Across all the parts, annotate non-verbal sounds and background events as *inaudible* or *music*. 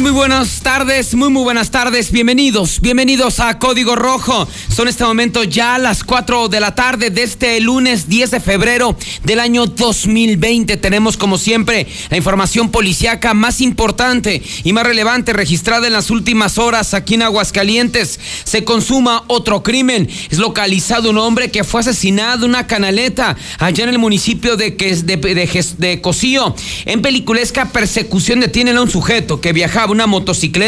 Muy buenas tardes, muy muy buenas tardes. Bienvenidos, bienvenidos a Código Rojo. Son este momento ya las 4 de la tarde de este lunes 10 de febrero del año 2020. Tenemos como siempre la información policíaca más importante y más relevante registrada en las últimas horas aquí en Aguascalientes. Se consuma otro crimen. Es localizado un hombre que fue asesinado en una canaleta allá en el municipio de, de, de, de Cocío. En peliculesca persecución detienen a un sujeto que viajaba una motocicleta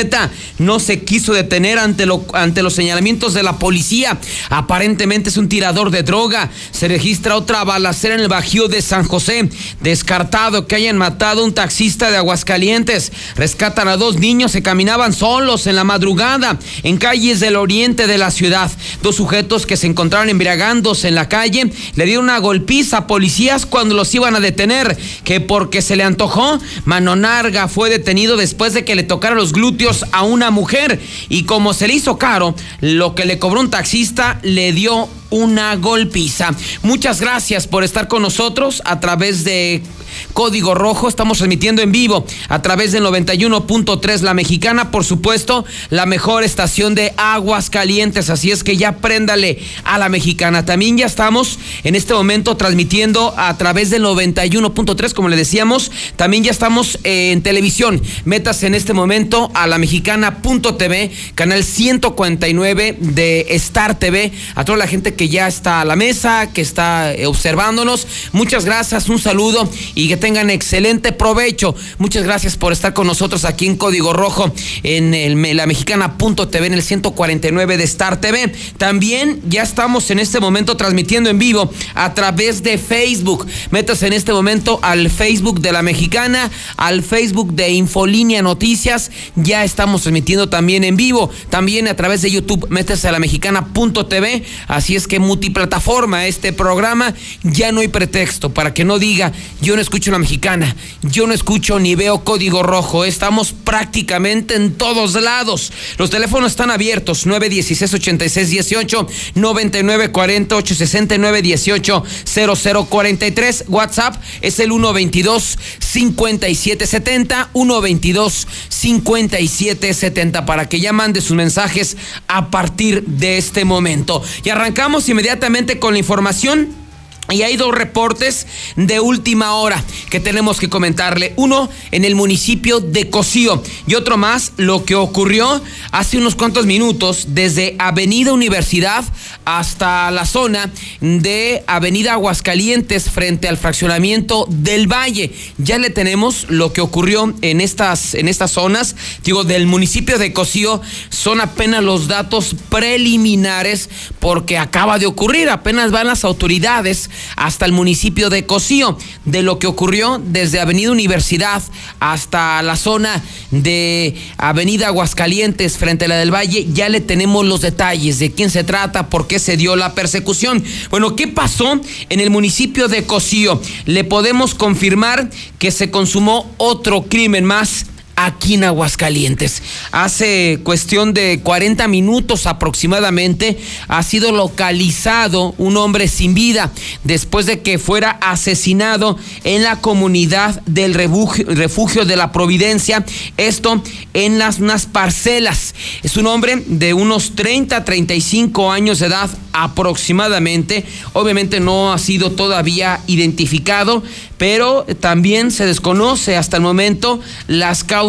no se quiso detener ante, ante los señalamientos de la policía. Aparentemente es un tirador de droga. Se registra otra balacera en el Bajío de San José. Descartado que hayan matado a un taxista de Aguascalientes. Rescatan a dos niños que caminaban solos en la madrugada en calles del oriente de la ciudad. Dos sujetos que se encontraron embriagándose en la calle le dieron una golpiza a policías cuando los iban a detener. Que porque se le antojó, Mano Narga fue detenido después de que le tocara los glúteos a una mujer y como se le hizo caro, lo que le cobró un taxista le dio una golpiza. Muchas gracias por estar con nosotros a través de Código Rojo. Estamos transmitiendo en vivo a través del 91.3 La Mexicana, por supuesto, la mejor estación de aguas calientes. Así es que ya préndale a la mexicana. También ya estamos en este momento transmitiendo a través del 91.3, como le decíamos. También ya estamos en televisión. Metas en este momento a la mexicana.tv, canal 149 de Star TV. A toda la gente que ya está a la mesa, que está observándonos. Muchas gracias, un saludo y que tengan excelente provecho. Muchas gracias por estar con nosotros aquí en Código Rojo en el, la mexicana.tv en el 149 de Star TV. También ya estamos en este momento transmitiendo en vivo a través de Facebook. Métase en este momento al Facebook de la mexicana, al Facebook de Infolínea Noticias. Ya estamos transmitiendo también en vivo. También a través de YouTube, métase a la mexicana.tv. Así es que multiplataforma este programa. Ya no hay pretexto para que no diga yo no escucho la mexicana, yo no escucho ni veo código rojo. Estamos prácticamente en todos lados. Los teléfonos están abiertos: 916-8618, 9940-869-18 0043. WhatsApp es el 122-5770, 122-5770 para que ya mande sus mensajes a partir de este momento. Y arrancamos inmediatamente con la información y hay dos reportes de última hora que tenemos que comentarle. Uno en el municipio de Cocío y otro más lo que ocurrió hace unos cuantos minutos desde Avenida Universidad hasta la zona de Avenida Aguascalientes frente al fraccionamiento del Valle. Ya le tenemos lo que ocurrió en estas, en estas zonas, digo, del municipio de Cocío. Son apenas los datos preliminares porque acaba de ocurrir, apenas van las autoridades hasta el municipio de Cocío, de lo que ocurrió desde Avenida Universidad hasta la zona de Avenida Aguascalientes frente a la del Valle, ya le tenemos los detalles de quién se trata, por qué se dio la persecución. Bueno, ¿qué pasó en el municipio de Cocío? Le podemos confirmar que se consumó otro crimen más aquí en Aguascalientes. Hace cuestión de 40 minutos aproximadamente ha sido localizado un hombre sin vida después de que fuera asesinado en la comunidad del refugio, de la Providencia, esto en las unas parcelas. Es un hombre de unos 30 35 años de edad aproximadamente. Obviamente no ha sido todavía identificado, pero también se desconoce hasta el momento las causas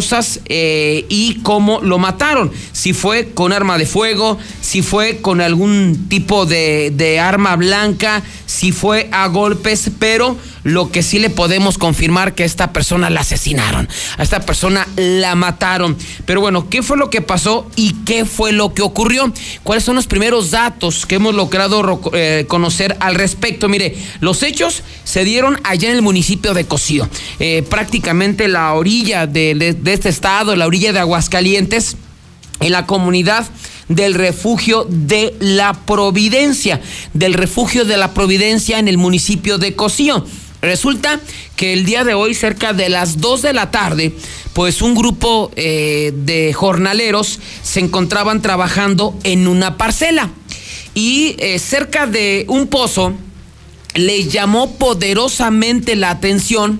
eh, y cómo lo mataron. Si fue con arma de fuego, si fue con algún tipo de, de arma blanca, si fue a golpes, pero lo que sí le podemos confirmar que a esta persona la asesinaron, a esta persona la mataron. Pero bueno, ¿qué fue lo que pasó y qué fue lo que ocurrió? ¿Cuáles son los primeros datos que hemos logrado eh, conocer al respecto? Mire, los hechos se dieron allá en el municipio de Cocío, eh, prácticamente la orilla de, de este estado, la orilla de Aguascalientes, en la comunidad del refugio de la Providencia, del refugio de la Providencia en el municipio de Cocío. Resulta que el día de hoy, cerca de las 2 de la tarde, pues un grupo eh, de jornaleros se encontraban trabajando en una parcela y eh, cerca de un pozo les llamó poderosamente la atención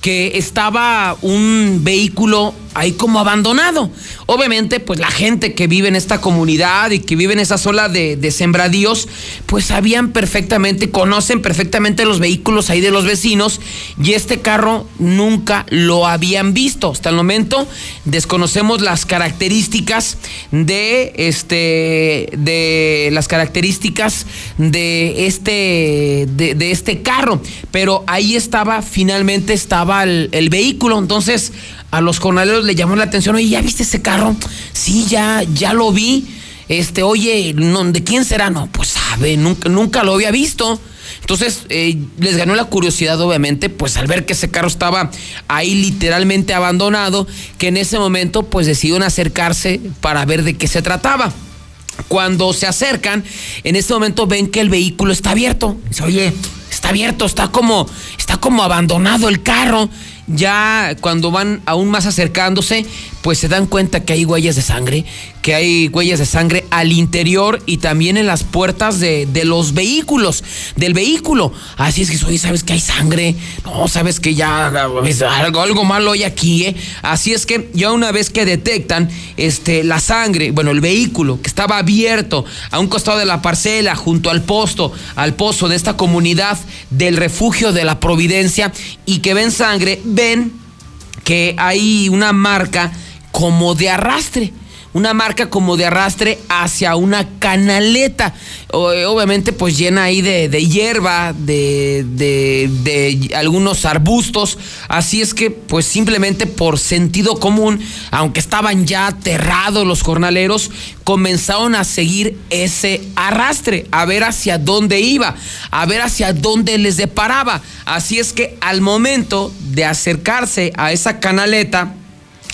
que estaba un vehículo ahí como abandonado. Obviamente, pues la gente que vive en esta comunidad y que vive en esa zona de, de, sembradíos, pues sabían perfectamente, conocen perfectamente los vehículos ahí de los vecinos y este carro nunca lo habían visto. Hasta el momento desconocemos las características de este, de las características de este, de, este carro, pero ahí estaba, finalmente estaba el, el vehículo. Entonces, a los jornaleros le llamó la atención, oye, ¿ya viste ese carro? Sí, ya, ya lo vi. Este, oye, ¿de quién será? No, pues sabe, nunca, nunca lo había visto. Entonces eh, les ganó la curiosidad, obviamente, pues al ver que ese carro estaba ahí literalmente abandonado, que en ese momento pues decidieron acercarse para ver de qué se trataba. Cuando se acercan, en ese momento ven que el vehículo está abierto. Dice, oye, está abierto, está como, está como abandonado el carro ya cuando van aún más acercándose, pues se dan cuenta que hay huellas de sangre, que hay huellas de sangre al interior y también en las puertas de, los vehículos, del vehículo. Así es que, oye, ¿sabes que hay sangre? No, ¿sabes que ya algo, algo malo hay aquí? ¿eh? Así es que ya una vez que detectan este, la sangre, bueno, el vehículo que estaba abierto a un costado de la parcela, junto al posto, al pozo de esta comunidad del refugio de la Providencia y que ven sangre, ven que hay una marca como de arrastre una marca como de arrastre hacia una canaleta. Obviamente pues llena ahí de, hierba, de, de, algunos arbustos. Así es que pues simplemente por sentido común, aunque estaban ya aterrados los jornaleros, comenzaron a seguir ese arrastre, a ver hacia dónde iba, a ver hacia dónde les deparaba. Así es que al momento de acercarse a esa canaleta,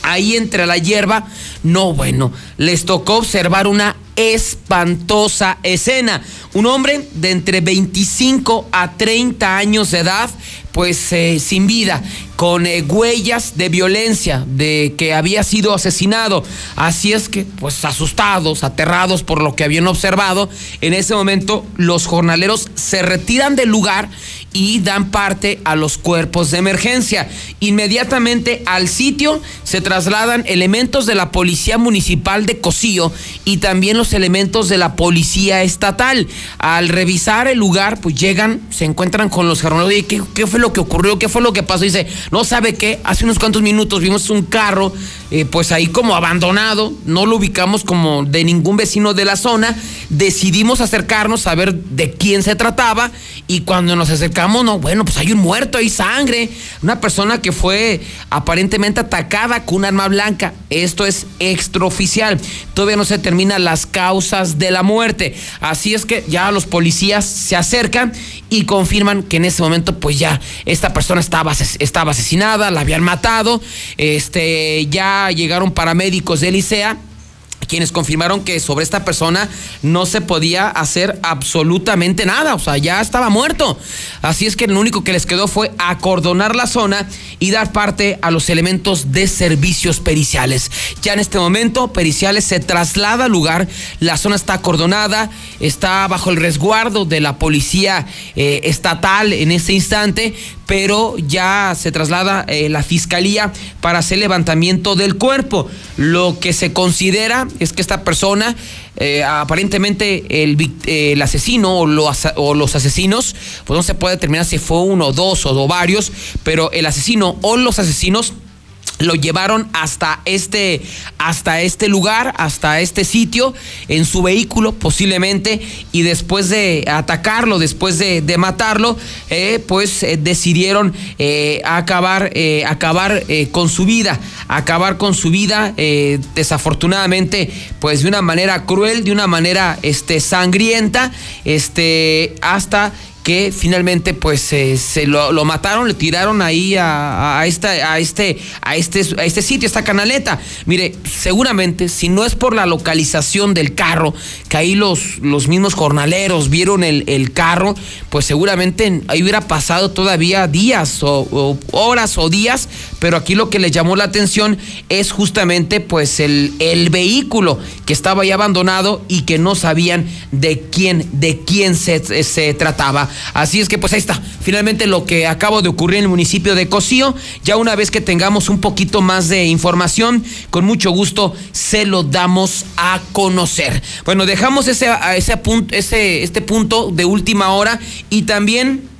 ahí entre la hierba, no, bueno, les tocó observar una espantosa escena. Un hombre de entre 25 a 30 años de edad, pues eh, sin vida, con eh, huellas de violencia, de que había sido asesinado. Así es que, pues asustados, aterrados por lo que habían observado, en ese momento los jornaleros se retiran del lugar y dan parte a los cuerpos de emergencia. Inmediatamente al sitio se trasladan elementos de la Policía Municipal de Cocío y también los elementos de la Policía Estatal. Al revisar el lugar, pues llegan, se encuentran con los jornaleros ¿qué, ¿qué, fue lo que ocurrió? ¿Qué fue lo que pasó? dice, no sabe qué, hace unos cuantos minutos vimos un carro, eh, pues ahí como abandonado, no lo ubicamos como de ningún vecino de la zona, decidimos acercarnos a ver de quién se trataba y cuando nos acercamos, no, bueno, pues hay un muerto, hay sangre, una persona que fue aparentemente atacada con un arma blanca. Esto es extraoficial. Todavía no se determinan las causas de la muerte. Así es que ya los policías se acercan y confirman que en ese momento, pues ya esta persona estaba, estaba asesinada, la habían matado. Este, ya llegaron paramédicos de Licea quienes confirmaron que sobre esta persona no se podía hacer absolutamente nada, o sea, ya estaba muerto. Así es que lo único que les quedó fue acordonar la zona y dar parte a los elementos de servicios periciales. Ya en este momento, periciales se traslada al lugar, la zona está acordonada, está bajo el resguardo de la policía eh, estatal en este instante, pero ya se traslada eh, la fiscalía para hacer levantamiento del cuerpo. Lo que se considera es que esta persona, eh, aparentemente el, asesino o, los asesinos, pues no se puede determinar si fue uno, dos o varios, pero el asesino o los asesinos lo llevaron hasta este, hasta este lugar, hasta este sitio, en su vehículo posiblemente, y después de atacarlo, después de, matarlo, eh, pues eh, decidieron eh, acabar, acabar con su vida, acabar con su vida, desafortunadamente, pues de una manera cruel, de una manera este, sangrienta, este, hasta que finalmente pues se lo, mataron, le tiraron ahí a, esta, a, este, a, este, a este sitio, esta canaleta. Mire, seguramente si no es por la localización del carro, que ahí los, los mismos jornaleros vieron el, el carro, pues seguramente ahí hubiera pasado todavía días o, horas o días, pero aquí lo que le llamó la atención es justamente pues el, el vehículo que estaba ahí abandonado y que no sabían de quién, de quién se, se trataba. Así es que pues ahí está, finalmente lo que acabo de ocurrir en el municipio de Cocío, ya una vez que tengamos un poquito más de información, con mucho gusto se lo damos a conocer. Bueno, dejamos ese, ese, punto, ese este punto de última hora y también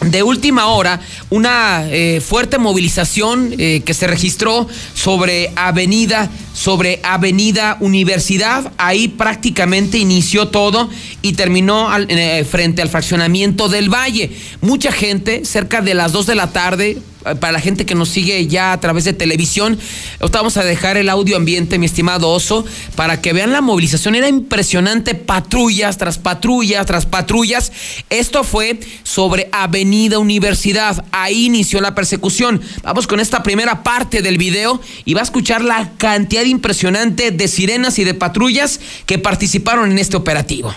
de última hora una eh, fuerte movilización eh, que se registró sobre Avenida sobre Avenida Universidad. Ahí prácticamente inició todo y terminó eh, frente al fraccionamiento del Valle. Mucha gente, cerca de las 2 de la tarde, para la gente que nos sigue ya a través de televisión, vamos a dejar el audio ambiente, mi estimado Oso, para que vean la movilización. Era impresionante, patrullas tras patrullas tras patrullas. Esto fue sobre Avenida Universidad. Ahí inició la persecución. Vamos con esta primera parte del video y va a escuchar la cantidad impresionante de sirenas y de patrullas que participaron en este operativo.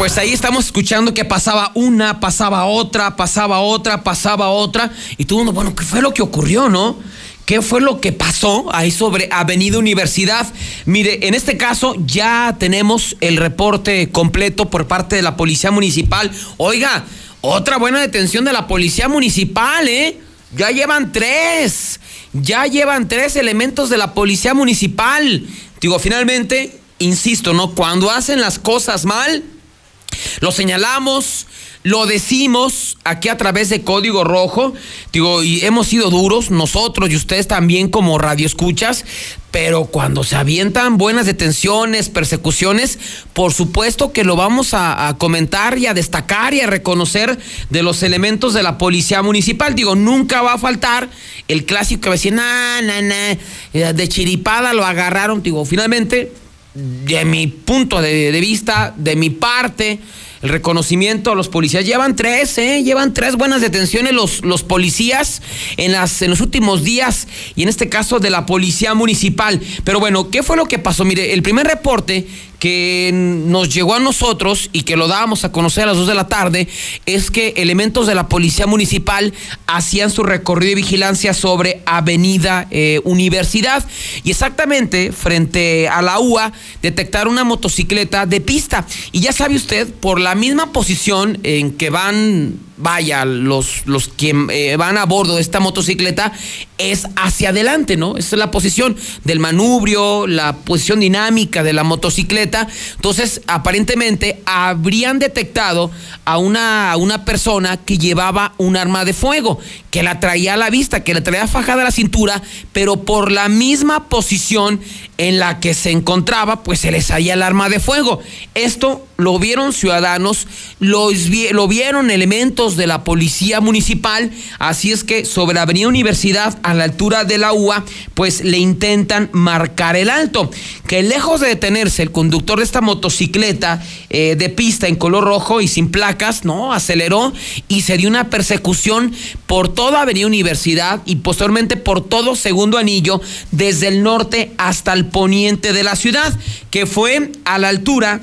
pues ahí estamos escuchando que pasaba una, pasaba otra, pasaba otra, pasaba otra. Y todo mundo, bueno, ¿qué fue lo que ocurrió, no? ¿Qué fue lo que pasó ahí sobre Avenida Universidad? Mire, en este caso ya tenemos el reporte completo por parte de la Policía Municipal. Oiga, otra buena detención de la Policía Municipal, ¿eh? Ya llevan tres. Ya llevan tres elementos de la Policía Municipal. Digo, finalmente, insisto, ¿no? Cuando hacen las cosas mal, lo señalamos, lo decimos aquí a través de Código Rojo, digo, y hemos sido duros, nosotros y ustedes también como radioescuchas, pero cuando se avientan buenas detenciones, persecuciones, por supuesto que lo vamos a, comentar y a destacar y a reconocer de los elementos de la policía municipal. Digo, nunca va a faltar el clásico que va a decir, na, na, na, de chiripada lo agarraron. Digo, finalmente de mi punto de, vista, de mi parte, el reconocimiento a los policías. Llevan tres, ¿eh? Llevan tres buenas detenciones los, los policías en, las, en los últimos días y en este caso de la policía municipal. Pero bueno, ¿qué fue lo que pasó? Mire, el primer reporte que nos llegó a nosotros y que lo dábamos a conocer a las 2 de la tarde es que elementos de la policía municipal hacían su recorrido de vigilancia sobre Avenida eh, Universidad. Y exactamente frente a la UA detectaron una motocicleta de pista. Y ya sabe usted por la misma posición en que van vaya, los, los que eh, van a bordo de esta motocicleta es hacia adelante, ¿no? Esa es la posición del manubrio, la posición dinámica de la motocicleta. Entonces, aparentemente habrían detectado a una, una persona que llevaba un arma de fuego, que la traía a la vista, que la traía fajada a la cintura, pero por la misma posición en la que se encontraba, pues se les salía el arma de fuego. Esto lo vieron ciudadanos, lo vieron elementos de la policía municipal, así es que sobre la Avenida Universidad, a la altura de la UA, pues le intentan marcar el alto. Que lejos de detenerse, el conductor de esta motocicleta eh, de pista en color rojo y sin placas, no, aceleró y se dio una persecución por toda Avenida Universidad y posteriormente por todo Segundo Anillo, desde el norte hasta el poniente de la ciudad, que fue a la altura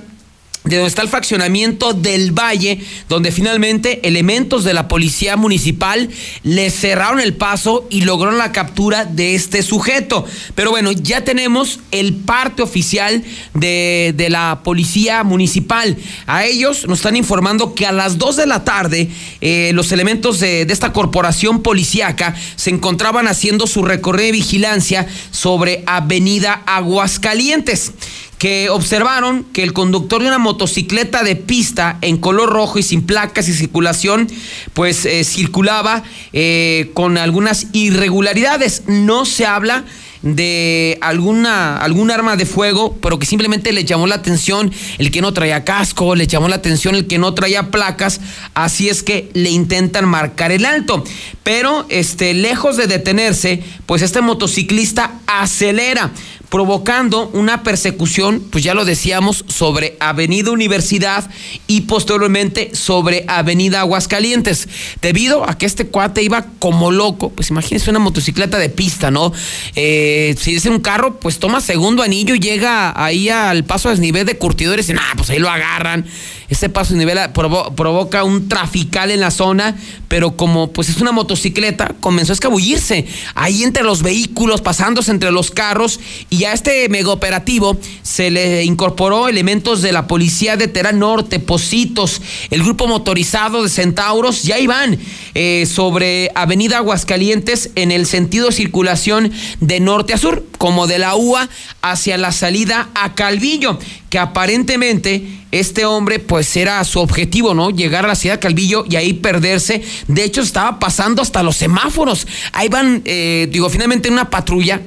de donde está el fraccionamiento del Valle, donde finalmente elementos de la policía municipal le cerraron el paso y lograron la captura de este sujeto. Pero bueno, ya tenemos el parte oficial de, de la policía municipal. A ellos nos están informando que a las 2 de la tarde eh, los elementos de, de esta corporación policíaca se encontraban haciendo su recorrido de vigilancia sobre Avenida Aguascalientes que observaron que el conductor de una motocicleta de pista en color rojo y sin placas y circulación, pues eh, circulaba eh, con algunas irregularidades. No se habla de alguna algún arma de fuego, pero que simplemente le llamó la atención el que no traía casco, le llamó la atención el que no traía placas, así es que le intentan marcar el alto. Pero este lejos de detenerse, pues este motociclista acelera provocando una persecución, pues ya lo decíamos, sobre Avenida Universidad y posteriormente sobre Avenida Aguascalientes. Debido a que este cuate iba como loco, pues imagínense una motocicleta de pista, ¿no? Eh, si es un carro, pues toma segundo anillo y llega ahí al paso a desnivel de curtidores y nada, pues ahí lo agarran. Este paso de nivel provoca un trafical en la zona, pero como pues es una motocicleta, comenzó a escabullirse ahí entre los vehículos, pasándose entre los carros, y a este mega operativo se le incorporó elementos de la policía de Terán Norte, Positos, el grupo motorizado de Centauros, ya iban eh, sobre Avenida Aguascalientes en el sentido circulación de norte a sur, como de la UA hacia la salida a Calvillo, que aparentemente este hombre pues era su objetivo, ¿no? Llegar a la ciudad de Calvillo y ahí perderse. De hecho estaba pasando hasta los semáforos. Ahí van, eh, digo, finalmente en una patrulla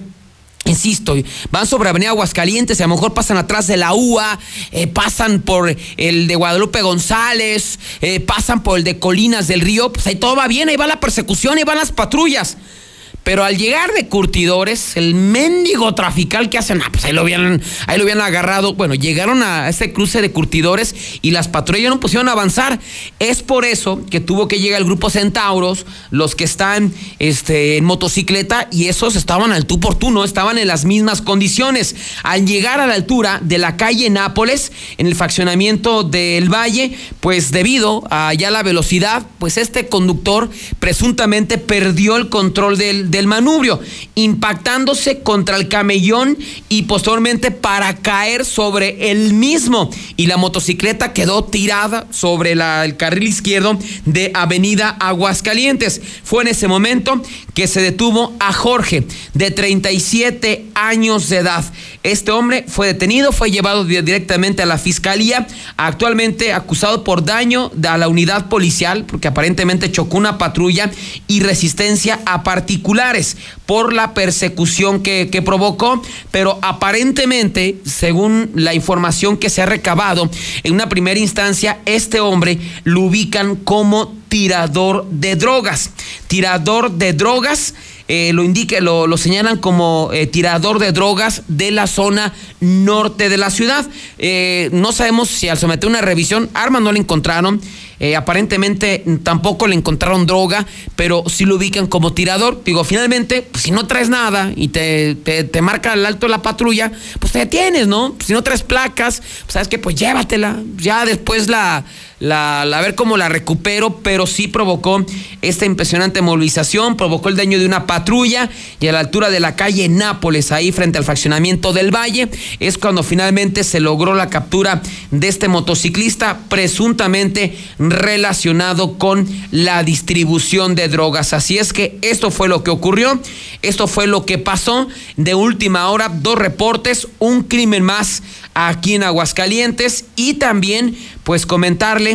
Insisto, van sobre Avenida Aguascalientes, a lo mejor pasan atrás de la UA, eh, pasan por el de Guadalupe González, eh, pasan por el de Colinas del Río, pues ahí todo va bien, ahí va la persecución, ahí van las patrullas. Pero al llegar de curtidores, el mendigo trafical que hacen, ah, pues ahí lo habían, ahí lo habían agarrado. Bueno, llegaron a ese cruce de curtidores y las patrullas no pusieron a avanzar. Es por eso que tuvo que llegar el grupo Centauros, los que están este, en motocicleta, y esos estaban al tú por tú, no estaban en las mismas condiciones. Al llegar a la altura de la calle Nápoles, en el faccionamiento del Valle, pues debido a ya la velocidad, pues este conductor presuntamente perdió el control del del manubrio, impactándose contra el camellón y posteriormente para caer sobre el mismo. Y la motocicleta quedó tirada sobre el carril izquierdo de Avenida Aguascalientes. Fue en ese momento que se detuvo a Jorge, de 37 años de edad. Este hombre fue detenido, fue llevado directamente a la fiscalía, actualmente acusado por daño a la unidad policial, porque aparentemente chocó una patrulla y resistencia a por la persecución que, provocó, pero aparentemente, según la información que se ha recabado, en una primera instancia, este hombre lo ubican como tirador de drogas. Tirador de drogas eh, lo indique, lo, lo, señalan como eh, tirador de drogas de la zona norte de la ciudad. Eh, no sabemos si al someter una revisión, armas no le encontraron. Aparentemente tampoco le encontraron droga, pero sí lo ubican como tirador. Digo, finalmente, pues, si no traes nada y te, te, marca el alto la patrulla, pues te detienes, ¿no? Si no traes placas, pues sabes que pues llévatela. Ya después la la, a ver cómo la recupero, pero sí provocó esta impresionante movilización, provocó el daño de una patrulla y a la altura de la calle Nápoles, ahí frente al fraccionamiento del Valle, es cuando finalmente se logró la captura de este motociclista presuntamente relacionado con la distribución de drogas. Así es que esto fue lo que ocurrió, esto fue lo que pasó. De última hora, dos reportes, un crimen más aquí en Aguascalientes y también pues comentarle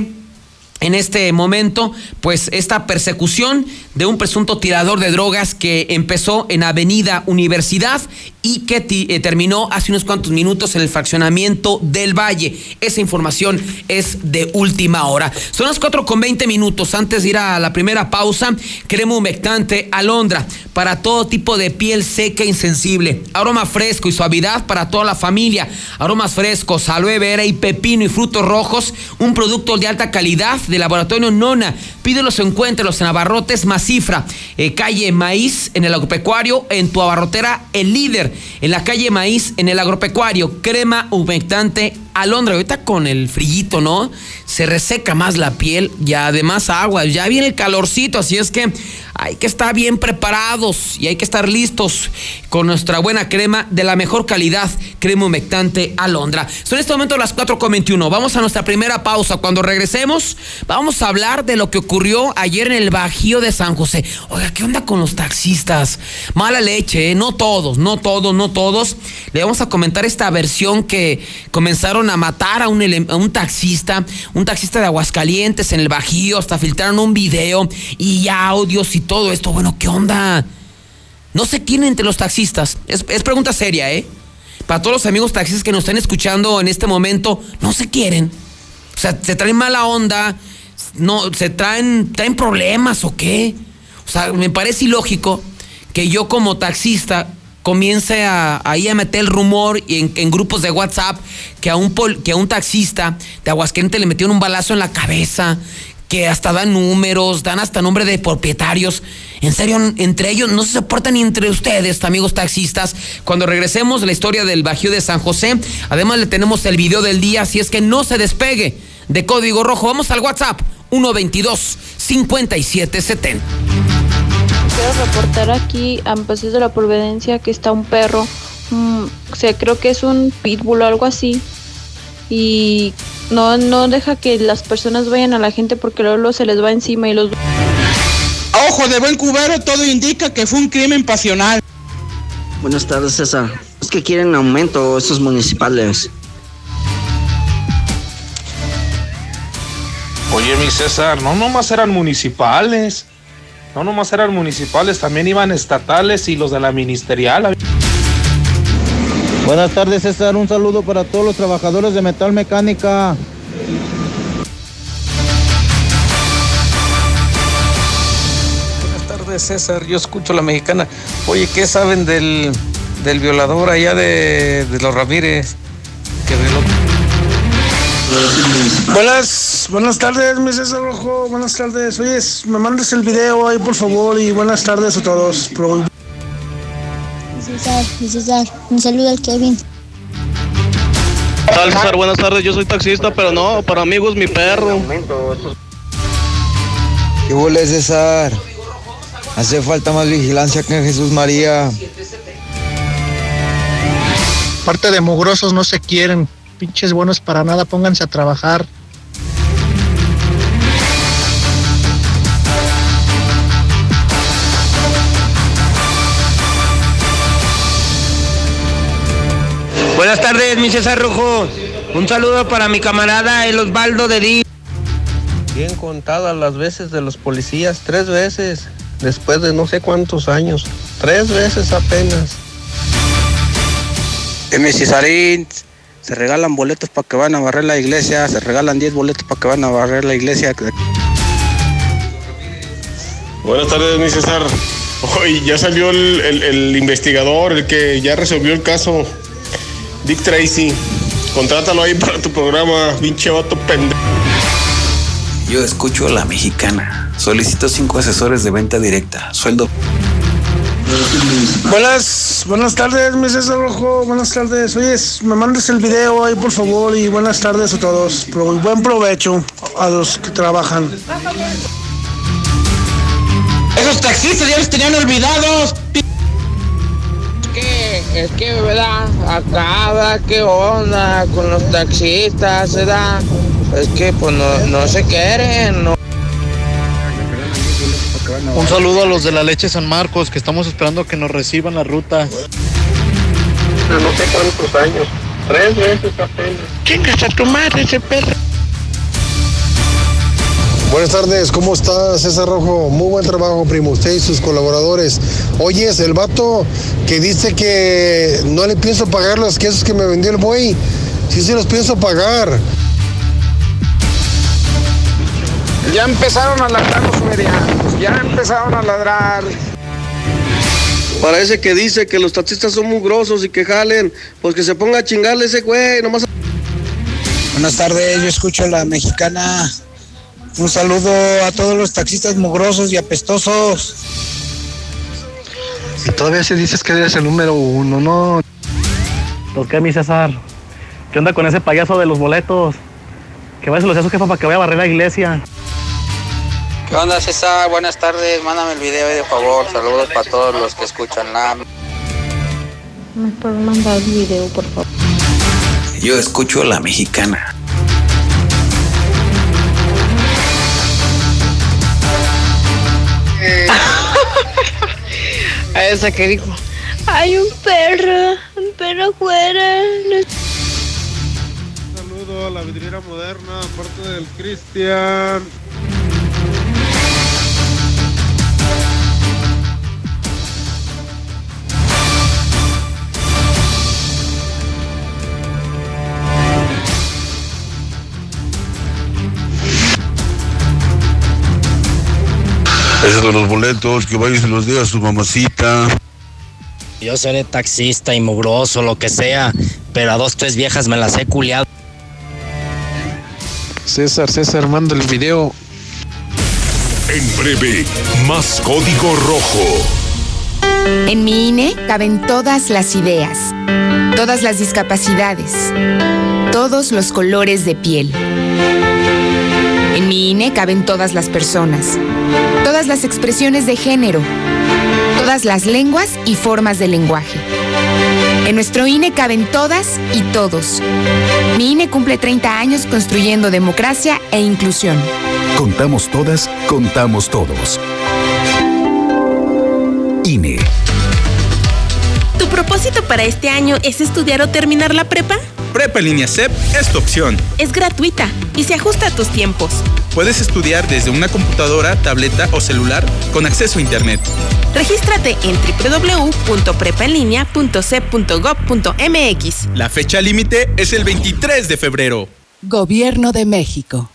en este momento, pues esta persecución de un presunto tirador de drogas que empezó en Avenida Universidad y que eh, terminó hace unos cuantos minutos en el fraccionamiento del Valle. Esa información es de última hora. Son las 4 con 20 minutos. Antes de ir a la primera pausa, crema humectante alondra para todo tipo de piel seca e insensible. Aroma fresco y suavidad para toda la familia. Aromas frescos, aloe vera y pepino y frutos rojos. Un producto de alta calidad de Laboratorio Nona. Pídelos, encuéntralos en Abarrotes Macifra, eh, calle Maíz, en el agropecuario, en tu abarrotera El Líder, en la calle Maíz, en el agropecuario, crema humectante Alondra, ahorita con el frillito, ¿no? Se reseca más la piel y además agua. Ya viene el calorcito, así es que hay que estar bien preparados y hay que estar listos con nuestra buena crema de la mejor calidad, crema humectante Alondra. Son en este momento las 4.21. Vamos a nuestra primera pausa. Cuando regresemos, vamos a hablar de lo que ocurrió ayer en el Bajío de San José. Oiga, ¿qué onda con los taxistas? Mala leche, ¿eh? No todos, no todos, no todos. Le vamos a comentar esta versión que comenzaron a matar a un, un taxista, taxista de Aguascalientes en el Bajío, hasta filtraron un video y audios y todo esto, bueno, ¿qué onda? No se quieren entre los taxistas. Es, pregunta seria, ¿eh? Para todos los amigos taxistas que nos están escuchando en este momento, no se quieren. O sea, se traen mala onda, no, se traen, traen problemas o qué. O sea, me parece ilógico que yo como taxista comience a, ahí a meter el rumor en, grupos de WhatsApp que a, un que a un taxista de Aguascalientes le metieron un balazo en la cabeza, que hasta dan números, dan hasta nombre de propietarios. En serio, entre ellos no se soportan ni entre ustedes, amigos taxistas. Cuando regresemos la historia del Bajío de San José, además le tenemos el video del día, así es que no se despegue de Código Rojo. Vamos al WhatsApp 122 5770. Quiero reportar aquí a Pases de la Providencia que está un perro, mm, o sea, creo que es un pitbull o algo así, y no, no deja que las personas vayan a la gente porque luego se les va encima y los... Ojo de buen cubero, todo indica que fue un crimen pasional. Buenas tardes, César. Es que quieren aumento esos municipales. Oye, mi César, no nomás eran municipales. No nomás eran municipales, también iban estatales y los de la ministerial. Buenas tardes, César. Un saludo para todos los trabajadores de Metal Mecánica. Buenas tardes, César. Yo escucho a la mexicana. Oye, ¿qué saben del, del violador allá de, de los Ramírez? Que Buenas, buenas tardes, mi César Rojo. Buenas tardes. Oye, me mandes el video ahí, por favor, y buenas tardes a todos. César, César, un saludo al Kevin. Tal César? Buenas tardes, yo soy taxista, pero no, para amigos mi perro. ¿Qué huele César? Hace falta más vigilancia que en Jesús María. Parte de mugrosos no se quieren, pinches buenos para nada, pónganse a trabajar. Buenas tardes, mi César Rojo. Un saludo para mi camarada el Osvaldo de Di. Bien contadas las veces de los policías, tres veces, después de no sé cuántos años, tres veces apenas. mi Cesarín, se regalan boletos para que van a barrer la iglesia, se regalan 10 boletos para que van a barrer la iglesia. Buenas tardes, mi César. Hoy ya salió el, el investigador, el que ya resolvió el caso Dick Tracy, contrátalo ahí para tu programa, pinche vato pendejo. Yo escucho a la mexicana. Solicito cinco asesores de venta directa. Sueldo. Buenas, buenas tardes, mi César Rojo. Buenas tardes. Oye, me mandes el video ahí, por favor, y buenas tardes a todos. buen provecho a los que trabajan. Esos taxistas ya los tenían olvidados es que, ¿verdad? Acá, ¿qué onda con los taxistas, ¿verdad? Es que, pues, no, no se quieren, no. Un saludo a los de la leche San Marcos, que estamos esperando que nos reciban la ruta. No, no sé cuántos años, tres veces apenas. Chingas a tu madre ese perro. Buenas tardes, ¿cómo estás, César Rojo? Muy buen trabajo, primo, usted y sus colaboradores. Oye, es el vato que dice que no le pienso pagar los quesos que me vendió el buey. Sí se los pienso pagar. Ya empezaron a ladrar los medianos, ya empezaron a ladrar. Parece que dice que los taxistas son mugrosos y que jalen. Pues que se ponga a chingarle ese güey, nomás. Buenas tardes, yo escucho a la mexicana. Un saludo a todos los taxistas mugrosos y apestosos. Y todavía se dices que eres el número uno, ¿no? ¿Por qué, mi César? ¿Qué onda con ese payaso de los boletos? Que vaya a su jefa para que vaya a barrer la iglesia. ¿Qué onda, César? Buenas tardes. Mándame el video de favor. Saludos para todos los que escuchan la. ¿Me puedes mandar el video, por favor? Yo escucho a la mexicana. Esa que dijo. Hay un perro, un perro afuera. saludo a la vidriera moderna, parte del Cristian. Esos de los boletos, que vaya y se los dé a su mamacita. Yo seré taxista y mugroso, lo que sea, pero a dos, tres viejas me las he culiado. César, César, manda el video. En breve, más código rojo. En mi INE caben todas las ideas, todas las discapacidades, todos los colores de piel. En mi INE caben todas las personas, todas las expresiones de género, todas las lenguas y formas de lenguaje. En nuestro INE caben todas y todos. Mi INE cumple 30 años construyendo democracia e inclusión. Contamos todas, contamos todos. INE. ¿Tu propósito para este año es estudiar o terminar la prepa? Prepa en línea CEP es tu opción. Es gratuita y se ajusta a tus tiempos. Puedes estudiar desde una computadora, tableta o celular con acceso a Internet. Regístrate en www.prepaenlinea.cep.gov.mx. La fecha límite es el 23 de febrero. Gobierno de México.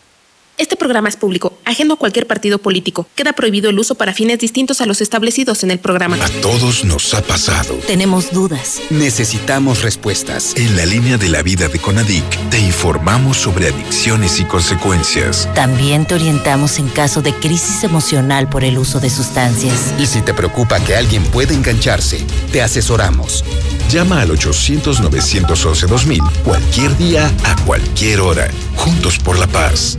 Este programa es público, ajeno a cualquier partido político. Queda prohibido el uso para fines distintos a los establecidos en el programa. A todos nos ha pasado. Tenemos dudas. Necesitamos respuestas. En la línea de la vida de Conadic te informamos sobre adicciones y consecuencias. También te orientamos en caso de crisis emocional por el uso de sustancias. Y si te preocupa que alguien pueda engancharse, te asesoramos. Llama al 800-911-2000 cualquier día, a cualquier hora. Juntos por la paz.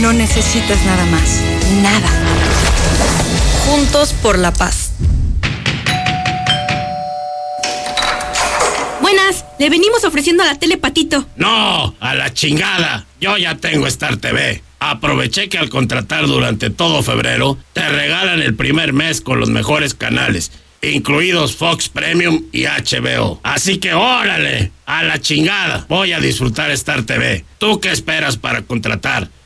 No necesitas nada más. Nada. Juntos por la paz. Buenas, le venimos ofreciendo a la tele Patito. No, a la chingada. Yo ya tengo Star TV. Aproveché que al contratar durante todo febrero, te regalan el primer mes con los mejores canales, incluidos Fox Premium y HBO. Así que órale, a la chingada. Voy a disfrutar Star TV. ¿Tú qué esperas para contratar?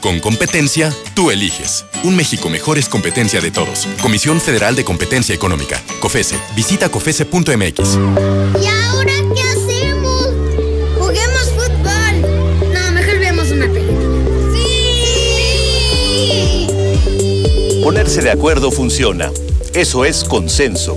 Con competencia, tú eliges. Un México mejor es competencia de todos. Comisión Federal de Competencia Económica. COFESE. Visita COFESE.mx. ¿Y ahora qué hacemos? Juguemos fútbol. No, mejor veamos una película. ¡Sí! Ponerse de acuerdo funciona. Eso es consenso.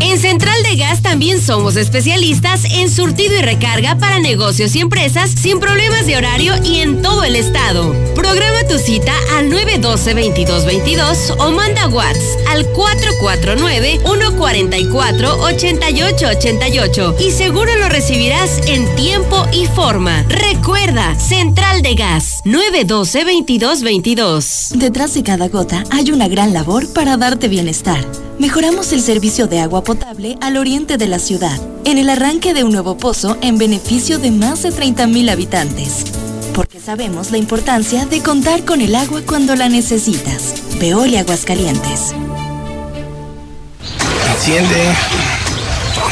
En Central de Gas también somos especialistas en surtido y recarga para negocios y empresas sin problemas de horario y en todo el estado. Programa tu cita al 912-2222 o manda WhatsApp al 449-144-8888 y seguro lo recibirás en tiempo y forma. Recuerda, Central de Gas 912-2222. Detrás de cada gota hay una gran labor para darte bienestar. Mejoramos el servicio de agua potable al oriente de la ciudad, en el arranque de un nuevo pozo en beneficio de más de 30.000 habitantes. Porque sabemos la importancia de contar con el agua cuando la necesitas. Veolia Aguascalientes.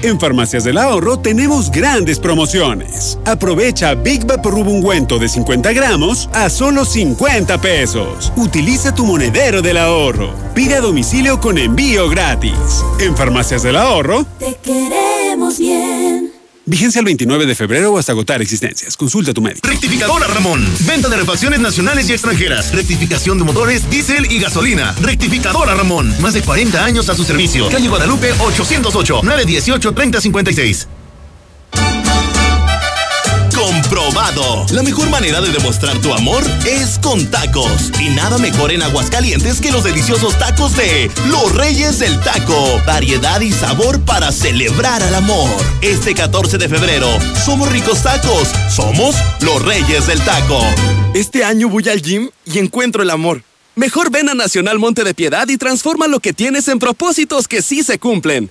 En Farmacias del Ahorro tenemos grandes promociones. Aprovecha Big Vaporub ungüento de 50 gramos a solo 50 pesos. Utiliza tu monedero del ahorro. Pide a domicilio con envío gratis. En Farmacias del Ahorro, Te queremos bien. Vigencia el 29 de febrero o hasta agotar existencias. Consulta tu médico. Rectificadora Ramón. Venta de refacciones nacionales y extranjeras. Rectificación de motores, diésel y gasolina. Rectificadora Ramón. Más de 40 años a su servicio. Calle Guadalupe 808 918 3056. Comprobado. La mejor manera de demostrar tu amor es con tacos. Y nada mejor en Aguascalientes que los deliciosos tacos de Los Reyes del Taco. Variedad y sabor para celebrar al amor. Este 14 de febrero, somos ricos tacos. Somos los Reyes del Taco. Este año voy al gym y encuentro el amor. Mejor ven a Nacional Monte de Piedad y transforma lo que tienes en propósitos que sí se cumplen.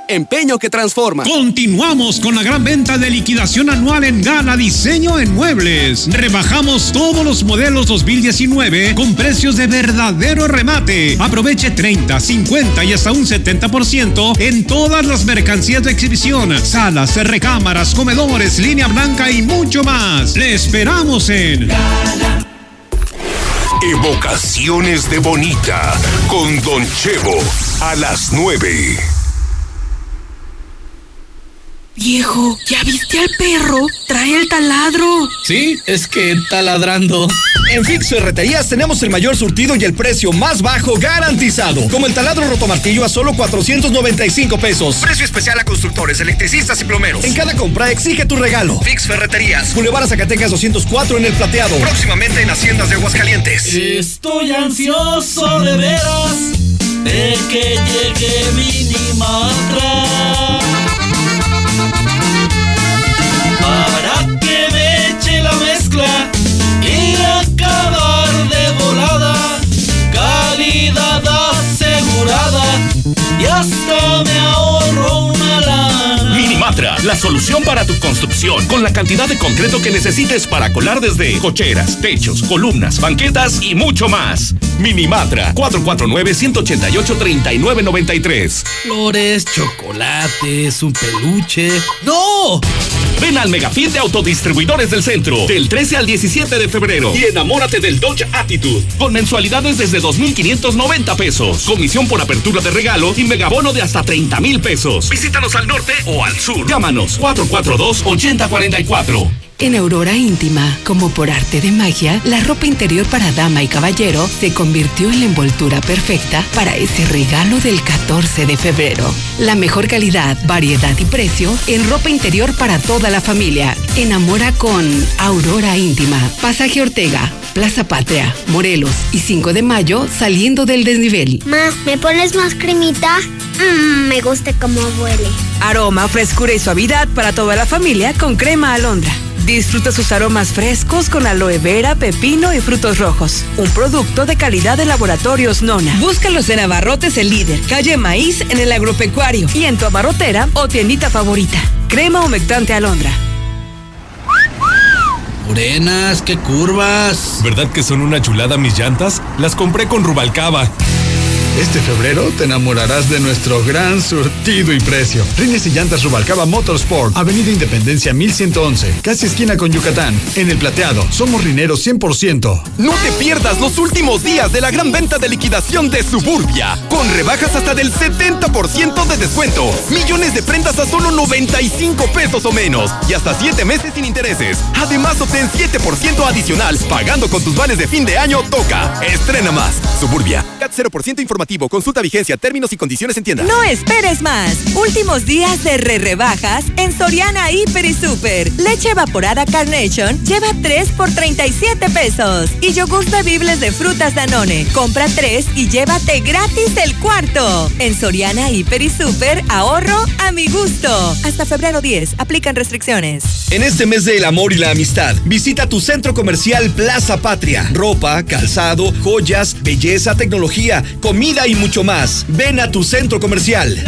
Empeño que transforma. Continuamos con la gran venta de liquidación anual en Gala Diseño en Muebles. Rebajamos todos los modelos 2019 con precios de verdadero remate. Aproveche 30, 50 y hasta un 70% en todas las mercancías de exhibición, salas, recámaras, comedores, línea blanca y mucho más. Le esperamos en Evocaciones de Bonita con Don Chevo a las 9. Viejo, ¿ya viste al perro? Trae el taladro. Sí, es que está ladrando. En Fix Ferreterías tenemos el mayor surtido y el precio más bajo garantizado. Como el taladro rotomartillo a solo 495 pesos. Precio especial a constructores, electricistas y plomeros. En cada compra exige tu regalo. Fix Ferreterías. Boulevard Zacatecas 204 en el Plateado. Próximamente en Haciendas de Aguascalientes. Estoy ansioso de veras de que llegue Minimatra. Para la mezcla y acabar de volada. Calidad asegurada y hasta me ahorro una lana. Minimatra, la solución para tu construcción, con la cantidad de concreto que necesites para colar desde cocheras, techos, columnas, banquetas y mucho más. Minimatra, 449-188-3993. Flores, chocolates, un peluche. ¡No! Ven al Megafit de Autodistribuidores del Centro, del 13 al 17 de febrero. Y enamórate del Dodge Attitude, con mensualidades desde 2,590 pesos. Comisión por apertura de regalo y megabono de hasta 30 mil pesos. Visítanos al norte o al sur. Llámanos 442-8044. En Aurora Íntima, como por arte de magia, la ropa interior para dama y caballero se convirtió en la envoltura perfecta para ese regalo del 14 de febrero. La mejor calidad, variedad y precio en ropa interior para toda la familia. Enamora con Aurora Íntima. Pasaje Ortega, Plaza Patria, Morelos y 5 de mayo saliendo del desnivel. Ma, ¿me pones más cremita? Mmm, me gusta cómo huele. Aroma, frescura y suavidad para toda la familia con crema alondra. Disfruta sus aromas frescos con aloe vera, pepino y frutos rojos. Un producto de calidad de laboratorios Nona. Búscalos en Abarrotes el líder, calle Maíz en el agropecuario y en tu abarrotera o tiendita favorita. Crema humectante alondra. Morenas, qué curvas. ¿Verdad que son una chulada mis llantas? Las compré con Rubalcaba. Este febrero te enamorarás de nuestro gran surtido y precio. Rines y llantas Rubalcaba Motorsport, Avenida Independencia 1111, casi esquina con Yucatán. En el plateado, somos rineros 100%. No te pierdas los últimos días de la gran venta de liquidación de Suburbia, con rebajas hasta del 70% de descuento. Millones de prendas a solo 95 pesos o menos y hasta 7 meses sin intereses. Además, obtén 7% adicional pagando con tus vales de fin de año Toca. Estrena más. Suburbia. CAT 0% informativo. Consulta vigencia, términos y condiciones en tienda. No esperes más. Últimos días de re rebajas en Soriana Hiper y Super. Leche evaporada Carnation lleva 3 por 37 pesos. Y yogur bebibles de frutas Danone. Compra 3 y llévate gratis el cuarto. En Soriana Hiper y Super, ahorro a mi gusto. Hasta febrero 10. Aplican restricciones. En este mes del amor y la amistad, visita tu centro comercial Plaza Patria. Ropa, calzado, joyas, belleza, tecnología, comida y mucho más. Ven a tu centro comercial.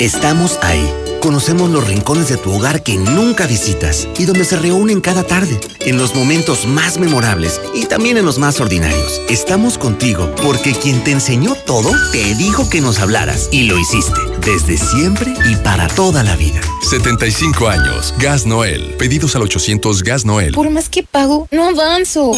Estamos ahí. Conocemos los rincones de tu hogar que nunca visitas y donde se reúnen cada tarde, en los momentos más memorables y también en los más ordinarios. Estamos contigo porque quien te enseñó todo te dijo que nos hablaras y lo hiciste desde siempre y para toda la vida. 75 años. Gas Noel. Pedidos al 800 Gas Noel. Por más que pago, no avanzo.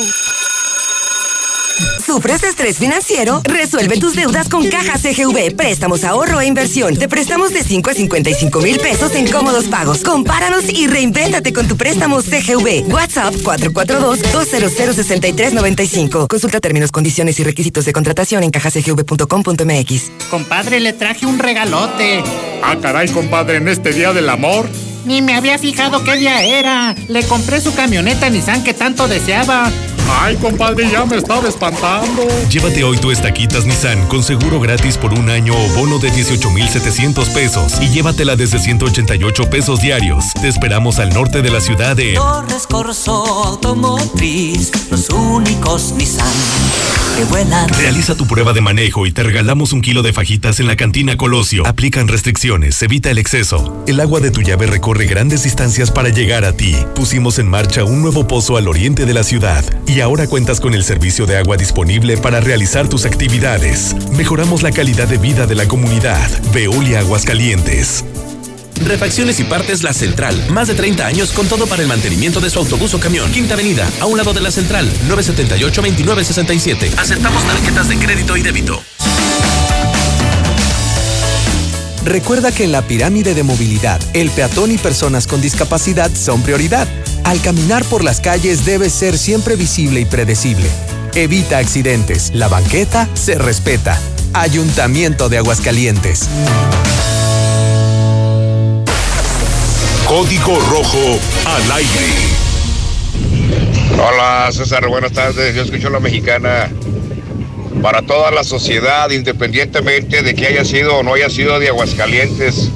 ¿Sufres de estrés financiero? Resuelve tus deudas con Caja CGV. Préstamos, ahorro e inversión. Te prestamos de 5 a 55 mil pesos en cómodos pagos. Compáranos y reinvéntate con tu préstamo CGV. WhatsApp 442-200-6395. Consulta términos, condiciones y requisitos de contratación en cajacgv.com.mx. Compadre, le traje un regalote. Ah, caray, compadre, en este día del amor. Ni me había fijado qué día era. Le compré su camioneta Nissan que tanto deseaba. Ay, compadre, ya me estaba espantando. Llévate hoy tu estaquitas Nissan con seguro gratis por un año o bono de 18,700 pesos y llévatela desde 188 pesos diarios. Te esperamos al norte de la ciudad de Torres Corso Automotriz, los únicos Nissan que vuelan. Realiza tu prueba de manejo y te regalamos un kilo de fajitas en la cantina Colosio. Aplican restricciones, evita el exceso. El agua de tu llave recorre grandes distancias para llegar a ti. Pusimos en marcha un nuevo pozo al oriente de la ciudad y ahora cuentas con el servicio de agua disponible para realizar tus actividades. Mejoramos la calidad de vida de la comunidad. Veolia Aguascalientes. Refacciones y partes La Central. Más de 30 años con todo para el mantenimiento de su autobús o camión. Quinta Avenida, a un lado de La Central. 978-2967. Aceptamos tarjetas de crédito y débito. Recuerda que en la pirámide de movilidad, el peatón y personas con discapacidad son prioridad. Al caminar por las calles debe ser siempre visible y predecible. Evita accidentes. La banqueta se respeta. Ayuntamiento de Aguascalientes. Código Rojo al aire. Hola César, buenas tardes. Yo escucho la mexicana. Para toda la sociedad, independientemente de que haya sido o no haya sido de Aguascalientes,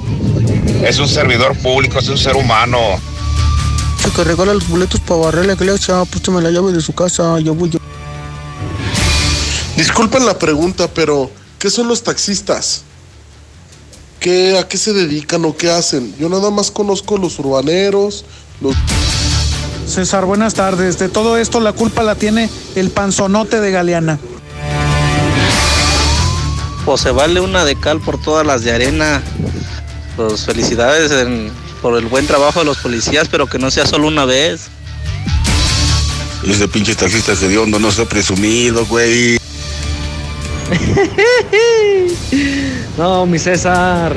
es un servidor público, es un ser humano. Que regala los boletos para barrer la iglesia, préstame la llave de su casa, yo voy yo. Disculpen la pregunta, pero ¿qué son los taxistas? ¿Qué, ¿A qué se dedican o qué hacen? Yo nada más conozco los urbaneros, los... César, buenas tardes. De todo esto la culpa la tiene el panzonote de Galeana. Pues se vale una de cal por todas las de arena. Pues felicidades en- por el buen trabajo de los policías, pero que no sea solo una vez. Ese pinche taxista se dio hondo, no sea presumido, güey. *laughs* No, mi César.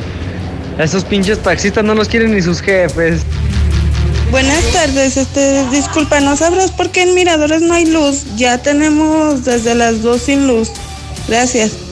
Esos pinches taxistas no los quieren ni sus jefes. Buenas tardes, este, disculpa, ¿no sabrás por qué en Miradores no hay luz? Ya tenemos desde las dos sin luz. Gracias.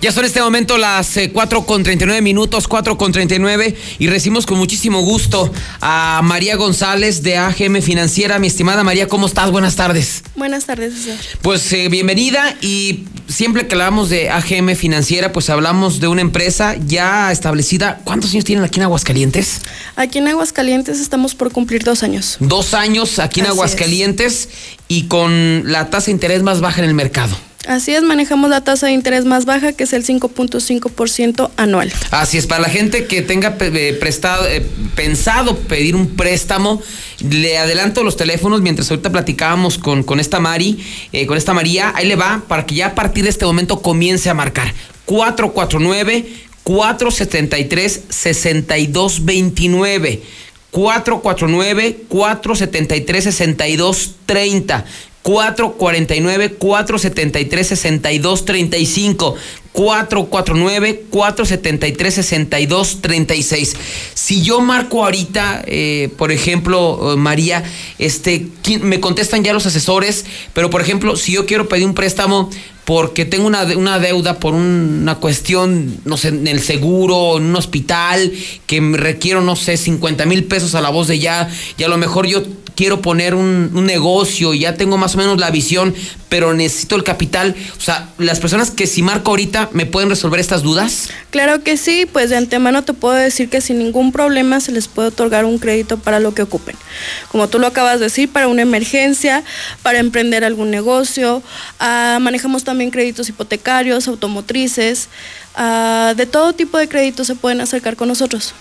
Ya son en este momento las eh, 4 con 39 minutos, 4 con 39, y recibimos con muchísimo gusto a María González de AGM Financiera. Mi estimada María, ¿cómo estás? Buenas tardes. Buenas tardes, César. Pues eh, bienvenida y siempre que hablamos de AGM Financiera, pues hablamos de una empresa ya establecida. ¿Cuántos años tienen aquí en Aguascalientes? Aquí en Aguascalientes estamos por cumplir dos años. Dos años aquí en Así Aguascalientes y con la tasa de interés más baja en el mercado. Así es, manejamos la tasa de interés más baja, que es el 5.5% anual. Así es, para la gente que tenga eh, prestado, eh, pensado pedir un préstamo, le adelanto los teléfonos mientras ahorita platicábamos con, con esta Mari, eh, con esta María, ahí le va, para que ya a partir de este momento comience a marcar. 449 473 6229 449 473 6230 449 473 6235 449 473 6236 Si yo marco ahorita, eh, por ejemplo, eh, María, este, ¿quién- me contestan ya los asesores, pero por ejemplo, si yo quiero pedir un préstamo porque tengo una, una deuda por un- una cuestión, no sé, en el seguro, en un hospital, que me requiero, no sé, 50 mil pesos a la voz de ya, y a lo mejor yo quiero poner un, negocio y ya tengo más o menos la visión, pero necesito el capital. O sea, las personas que si marco ahorita me pueden resolver estas dudas. Claro que sí, pues de antemano te puedo decir que sin ningún problema se les puede otorgar un crédito para lo que ocupen. Como tú lo acabas de decir, para una emergencia, para emprender algún negocio, ah, manejamos también créditos hipotecarios, automotrices, ah, de todo tipo de créditos se pueden acercar con nosotros.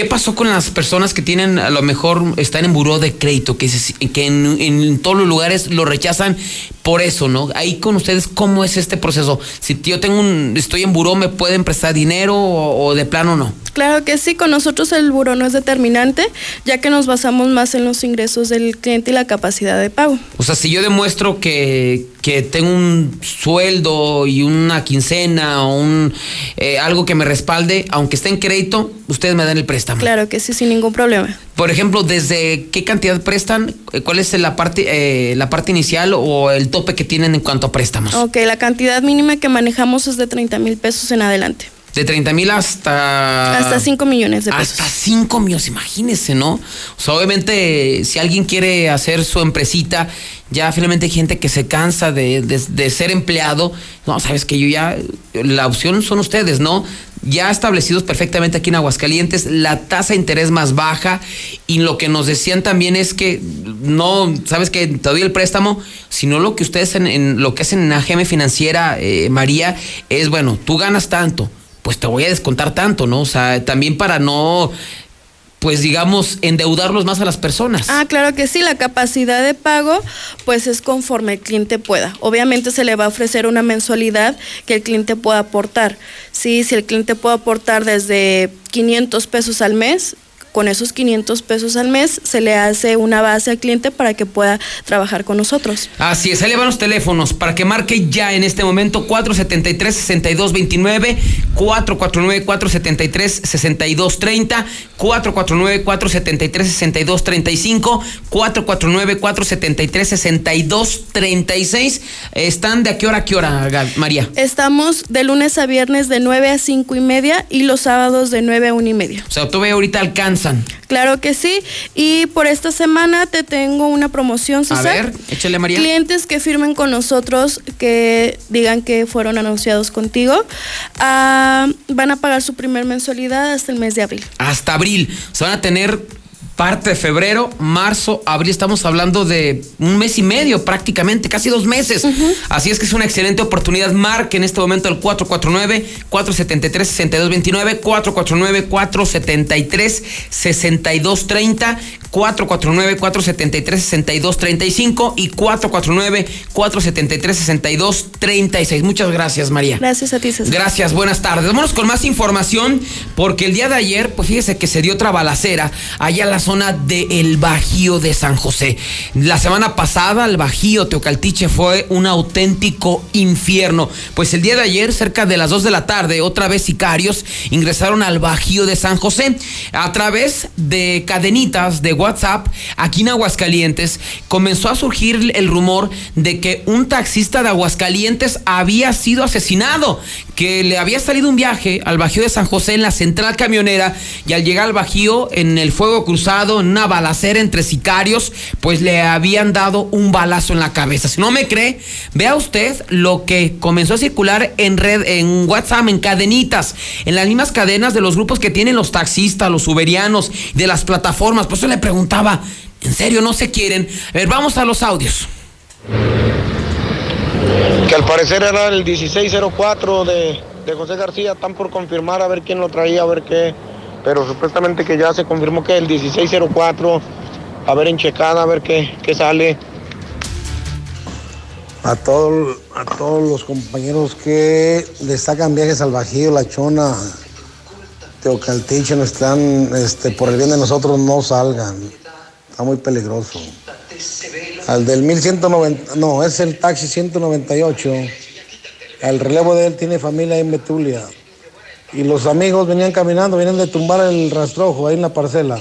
¿Qué pasó con las personas que tienen, a lo mejor están en buró de crédito, que, se- que en, en todos los lugares lo rechazan por eso, ¿no? Ahí con ustedes, ¿cómo es este proceso? Si yo tengo un, estoy en buró, ¿me pueden prestar dinero o, o de plano no? Claro que sí, con nosotros el buro no es determinante, ya que nos basamos más en los ingresos del cliente y la capacidad de pago. O sea, si yo demuestro que, que tengo un sueldo y una quincena o un, eh, algo que me respalde, aunque esté en crédito, ustedes me dan el préstamo. Claro que sí, sin ningún problema. Por ejemplo, ¿desde qué cantidad prestan? Eh, ¿Cuál es la parte, eh, la parte inicial o el tope que tienen en cuanto a préstamos? Ok, la cantidad mínima que manejamos es de 30 mil pesos en adelante. De 30 mil hasta... Hasta 5 millones de pesos. Hasta 5 millones, imagínense, ¿no? O sea, obviamente, si alguien quiere hacer su empresita, ya finalmente hay gente que se cansa de, de- de ser empleado. No, sabes que yo ya, la opción son ustedes, ¿no? Ya establecidos perfectamente aquí en Aguascalientes, la tasa de interés más baja y lo que nos decían también es que no, sabes que te doy el préstamo, sino lo que ustedes en, lo que hacen en AGM Financiera, eh, María, es bueno, tú ganas tanto, pues te voy a descontar tanto, ¿no? O sea, también para no, pues digamos, endeudarlos más a las personas. Ah, claro que sí, la capacidad de pago pues es conforme el cliente pueda. Obviamente se le va a ofrecer una mensualidad que el cliente pueda aportar. Sí, si el cliente puede aportar desde 500 pesos al mes, con esos 500 pesos al mes se le hace una base al cliente para que pueda trabajar con nosotros. Así es, ahí le van los teléfonos para que marque ya en este momento 473-6229, 449-473-6230, 449-473-6235, 449-473-6236. ¿Están de a qué hora a qué hora, Gal- María? Estamos de lunes a viernes de 9 a 5 y media y los sábados de 9 a 1 y media. O sea, todavía ahorita alcanzan. Claro que sí. Y por esta semana te tengo una promoción, A César. ver, échale, María. Clientes que firmen con nosotros, que digan que fueron anunciados contigo, ah, van a pagar su primer mensualidad hasta el mes de abril. hasta abril. Se van a tener parte de febrero, marzo, abril. Estamos hablando de un mes y medio prácticamente, casi dos meses. Así es que es una excelente oportunidad. Marque en este momento el 449-473-6229, 449-473-6230, 449-473-6235 y 449-473-6236. Muchas gracias, María. Gracias a ti, César. Gracias, buenas tardes. Vámonos con más información porque el día de ayer, pues fíjese que se dio otra balacera allá a la zona zona del Bajío de San José. La semana pasada el Bajío Teocaltiche fue un auténtico infierno, pues el día de ayer, cerca de las 2 de la tarde, otra vez sicarios ingresaron al Bajío de San José a través de cadenitas de WhatsApp aquí en Aguascalientes. Comenzó a surgir el rumor de que un taxista de Aguascalientes había sido asesinado, que le había salido un viaje al Bajío de San José en la central camionera y al llegar al Bajío en el fuego cruzado, en una balacera entre sicarios, pues le habían dado un balazo en la cabeza. Si no me cree, vea usted lo que comenzó a circular en red, en WhatsApp, en cadenitas, en las mismas cadenas de los grupos que tienen los taxistas, los uberianos, de las plataformas. Por eso le preguntaba, ¿en serio no se quieren? A ver, vamos a los audios. Que al parecer era el 1604 de, de José García, están por confirmar a ver quién lo traía, a ver qué pero supuestamente que ya se confirmó que el 1604, a ver en checada, a ver qué, qué sale. A, todo, a todos los compañeros que le sacan viajes al Bajío, La Chona, Teocaltiche, no están, este, por el bien de nosotros no salgan. Está muy peligroso. Al del 1190, no, es el taxi 198. El relevo de él tiene familia en Betulia y los amigos venían caminando, venían de tumbar el rastrojo ahí en la parcela.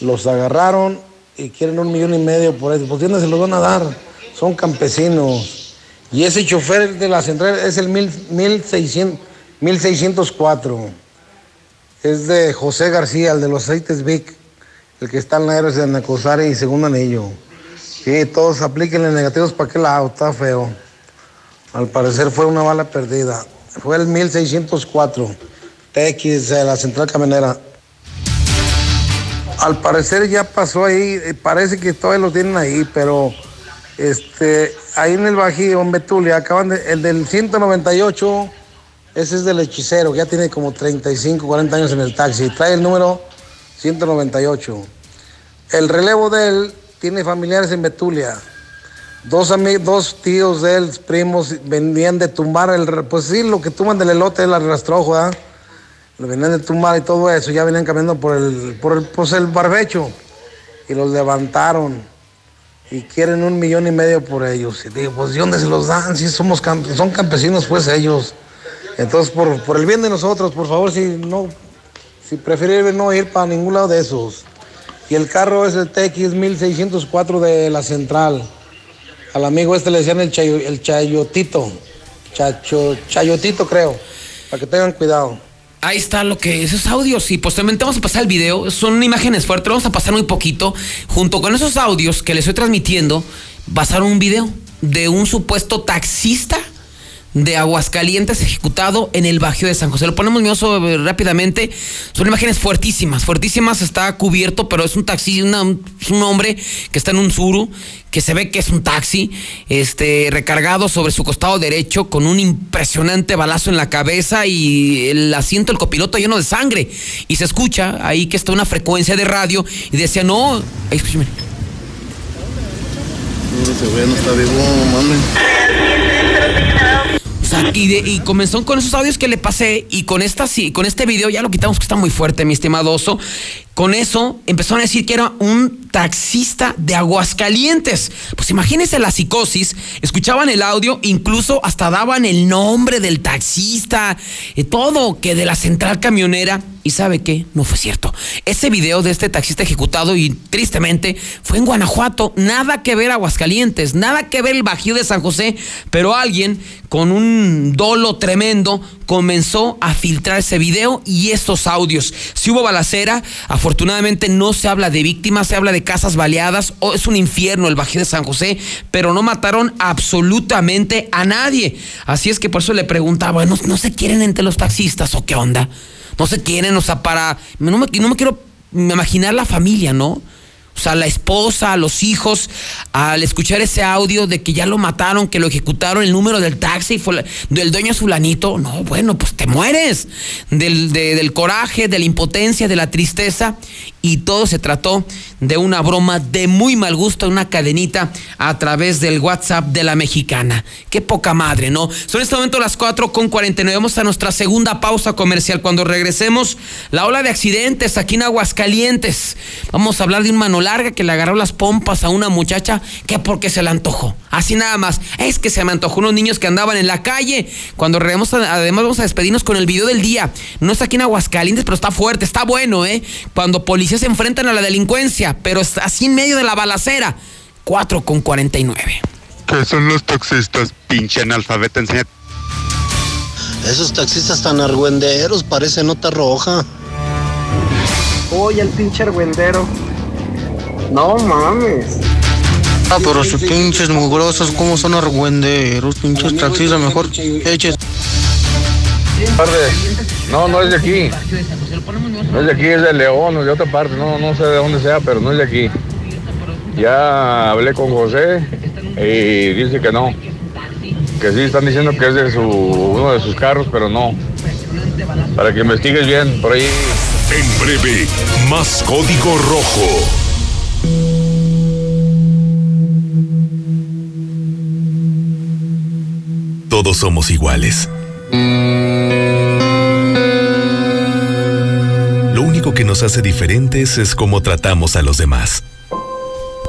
Los agarraron y quieren un millón y medio por eso. Pues ¿dónde se los van a dar? Son campesinos. Y ese chofer de la central es el 1604. Es de José García, el de los aceites Vic, el que está en la Héroes de Nacosari y segundo anillo. Sí, todos aplíquenle negativos para que lado, está feo. Al parecer fue una bala perdida. Fue el 1604, TX de la central camionera. Al parecer ya pasó ahí, eh, parece que todavía lo tienen ahí, pero este, ahí en el Bajío, en Betulia, acaban de, el del 198, ese es del hechicero, ya tiene como 35, 40 años en el taxi, trae el número 198. El relevo de él tiene familiares en Betulia. Dos, amigos, dos tíos de él, primos, venían de tumbar el. Pues sí, lo que tumban del elote, el rastrojo, ¿ah? Lo venían de tumbar y todo eso, ya venían caminando por el, por el, pues el barbecho. Y los levantaron. Y quieren un millón y medio por ellos. Y digo, pues ¿de dónde se los dan? Si somos son campesinos, pues ellos. Entonces, por, por el bien de nosotros, por favor, si no, si prefieren no ir para ningún lado de esos. Y el carro es el TX 1604 de la central. Al amigo este le decían el, el chayotito. Chacho, chayotito, creo. Para que tengan cuidado. Ahí está lo que esos audios y posteriormente vamos a pasar el video. Son imágenes fuertes, vamos a pasar muy poquito. Junto con esos audios que les estoy transmitiendo, pasaron un video de un supuesto taxista de Aguascalientes ejecutado en el Bajío de San José. Lo ponemos mioso eh, rápidamente. Son imágenes fuertísimas, fuertísimas. Está cubierto, pero es un taxi, un hombre que está en un suru, que se ve que es un taxi, este, recargado sobre su costado derecho con un impresionante balazo en la cabeza y el asiento del copiloto lleno de sangre. Y se escucha ahí que está una frecuencia de radio y decía, no, escúchame. No se ve, no está vivo, y, comenzó con esos audios que le pasé y con esta con este video ya lo quitamos que está muy fuerte, mi estimado oso. Con eso empezaron a decir que era un taxista de Aguascalientes. Pues imagínense la psicosis, escuchaban el audio, incluso hasta daban el nombre del taxista, y todo, que de la central camionera. ¿Y sabe qué? No fue cierto. Ese video de este taxista ejecutado y tristemente fue en Guanajuato. Nada que ver Aguascalientes, nada que ver el Bajío de San José, pero alguien con un dolo tremendo comenzó a filtrar ese video y esos audios. Si hubo balacera, afortunadamente no se habla de víctimas, se habla de casas baleadas, o es un infierno el Bajío de San José, pero no mataron absolutamente a nadie. Así es que por eso le preguntaba, bueno, ¿no se quieren entre los taxistas o qué onda? No se quieren, o sea, para... No me, quiero imaginar la familia, ¿no? O sea, la esposa, los hijos, al escuchar ese audio de que ya lo mataron, que lo ejecutaron, el número del taxi, fue del dueño fulanito, no, bueno, pues te mueres del, del coraje, de la impotencia, de la tristeza. Y todo se trató de una broma de muy mal gusto, una cadenita a través del WhatsApp de la mexicana. Qué poca madre, ¿no? Son en este momento las 4 con 49. Vamos a nuestra segunda pausa comercial. Cuando regresemos, la ola de accidentes aquí en Aguascalientes. Vamos a hablar de un mano larga que le agarró las pompas a una muchacha que porque se le antojó. Así nada más. Es que se me antojó unos niños que andaban en la calle. Cuando regresemos, además vamos a despedirnos con el video del día. No está aquí en Aguascalientes, pero está fuerte, está bueno, ¿eh? Cuando policías se enfrentan a la delincuencia, pero está así en medio de la balacera. 4 con 49. ¿Qué son los taxistas? Pinche analfabeta, enseña. Esos taxistas tan argüenderos, parece nota roja. Oye, el pinche argüendero. No mames. Ah, pero sus pinches mugrosos, ¿cómo son argüenderos? Pinches taxistas, mejor eches. No, no es de aquí. No es de aquí, es de León o de otra parte. No, no sé de dónde sea, pero no es de aquí. Ya hablé con José y dice que no. Que sí están diciendo que es de su, uno de sus carros, pero no. Para que investigues bien por ahí. En breve, más código rojo. Todos somos iguales. Lo nos hace diferentes es cómo tratamos a los demás.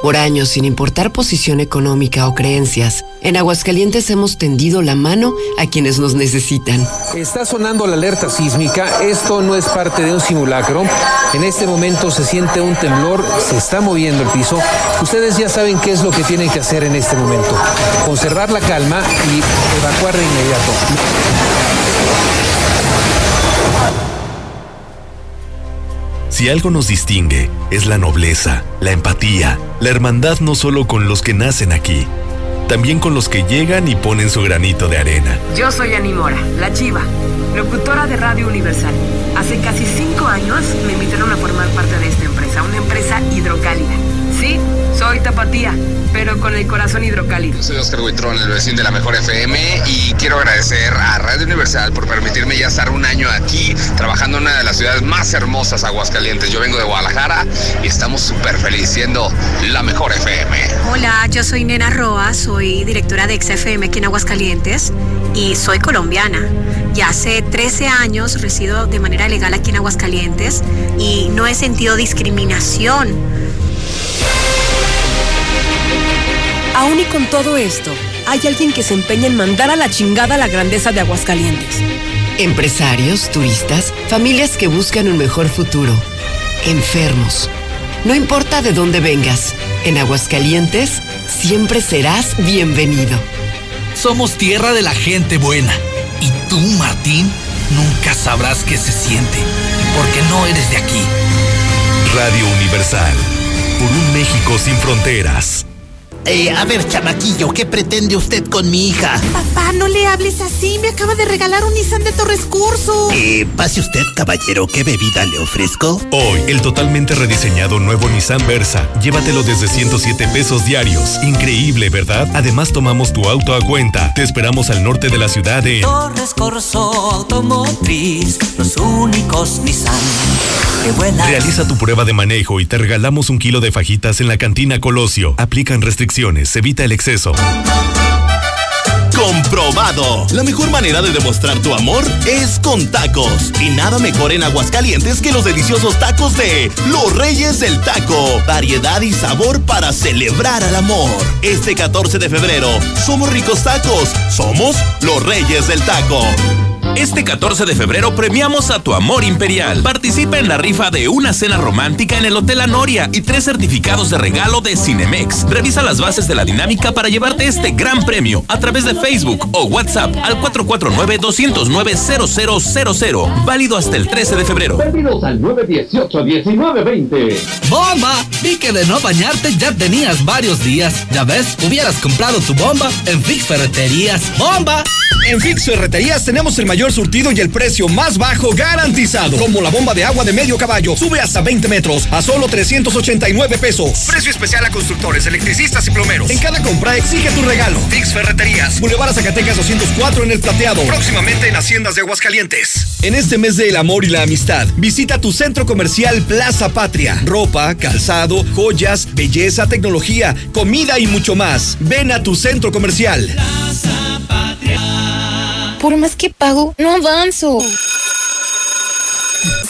Por años, sin importar posición económica o creencias, en Aguascalientes hemos tendido la mano a quienes nos necesitan. Está sonando la alerta sísmica, esto no es parte de un simulacro. En este momento se siente un temblor, se está moviendo el piso. Ustedes ya saben qué es lo que tienen que hacer en este momento. Conservar la calma y evacuar de inmediato. Si algo nos distingue, es la nobleza, la empatía, la hermandad no solo con los que nacen aquí, también con los que llegan y ponen su granito de arena. Yo soy Animora, la chiva, locutora de Radio Universal. Hace casi cinco años me invitaron a formar parte de esta empresa, una empresa hidrocálida. Sí, soy tapatía, pero con el corazón hidrocálido. Soy Oscar Huitrón, el vecino de la Mejor FM, y quiero agradecer a Radio Universal por permitirme ya estar un año aquí trabajando en una de las ciudades más hermosas, Aguascalientes. Yo vengo de Guadalajara y estamos súper felices siendo la Mejor FM. Hola, yo soy Nena Roa, soy directora de XFM aquí en Aguascalientes y soy colombiana. Ya hace 13 años resido de manera legal aquí en Aguascalientes y no he sentido discriminación Aún y con todo esto, hay alguien que se empeña en mandar a la chingada la grandeza de Aguascalientes. Empresarios, turistas, familias que buscan un mejor futuro. Enfermos. No importa de dónde vengas, en Aguascalientes siempre serás bienvenido. Somos tierra de la gente buena. Y tú, Martín, nunca sabrás qué se siente, porque no eres de aquí. Radio Universal, por un México sin fronteras. Eh, a ver, chamaquillo, ¿qué pretende usted con mi hija? Papá, no le hables así. Me acaba de regalar un Nissan de Torres Curso. Eh, pase usted, caballero. ¿Qué bebida le ofrezco? Hoy, el totalmente rediseñado nuevo Nissan Versa. Llévatelo desde 107 pesos diarios. Increíble, ¿verdad? Además, tomamos tu auto a cuenta. Te esperamos al norte de la ciudad de Torres Corso Automotriz. Los únicos Nissan que vuelan. Realiza tu prueba de manejo y te regalamos un kilo de fajitas en la cantina Colosio. Aplican restricciones evita el exceso. Comprobado. La mejor manera de demostrar tu amor es con tacos. Y nada mejor en Aguascalientes que los deliciosos tacos de Los Reyes del Taco. Variedad y sabor para celebrar al amor. Este 14 de febrero, somos ricos tacos. Somos Los Reyes del Taco. Este 14 de febrero premiamos a tu amor imperial. Participa en la rifa de una cena romántica en el Hotel Anoria y tres certificados de regalo de Cinemex. Revisa las bases de la dinámica para llevarte este gran premio a través de Facebook o WhatsApp al 449-209-0000. Válido hasta el 13 de febrero. Pedidos al 918-1920. ¡Bomba! Vi que de no bañarte ya tenías varios días. Ya ves, hubieras comprado tu bomba en Fix Ferreterías. ¡Bomba! En Fix Ferreterías tenemos el mayor surtido y el precio más bajo garantizado. Como la bomba de agua de medio caballo. Sube hasta 20 metros a solo 389 pesos. Precio especial a constructores, electricistas y plomeros. En cada compra exige tu regalo. Fix Ferreterías. Boulevard Zacatecas 204 en el Plateado. Próximamente en Haciendas de Aguascalientes. En este mes del amor y la amistad, visita tu centro comercial Plaza Patria. Ropa, calzado, joyas, belleza, tecnología, comida y mucho más. Ven a tu centro comercial. Por más que pago, no avanzo.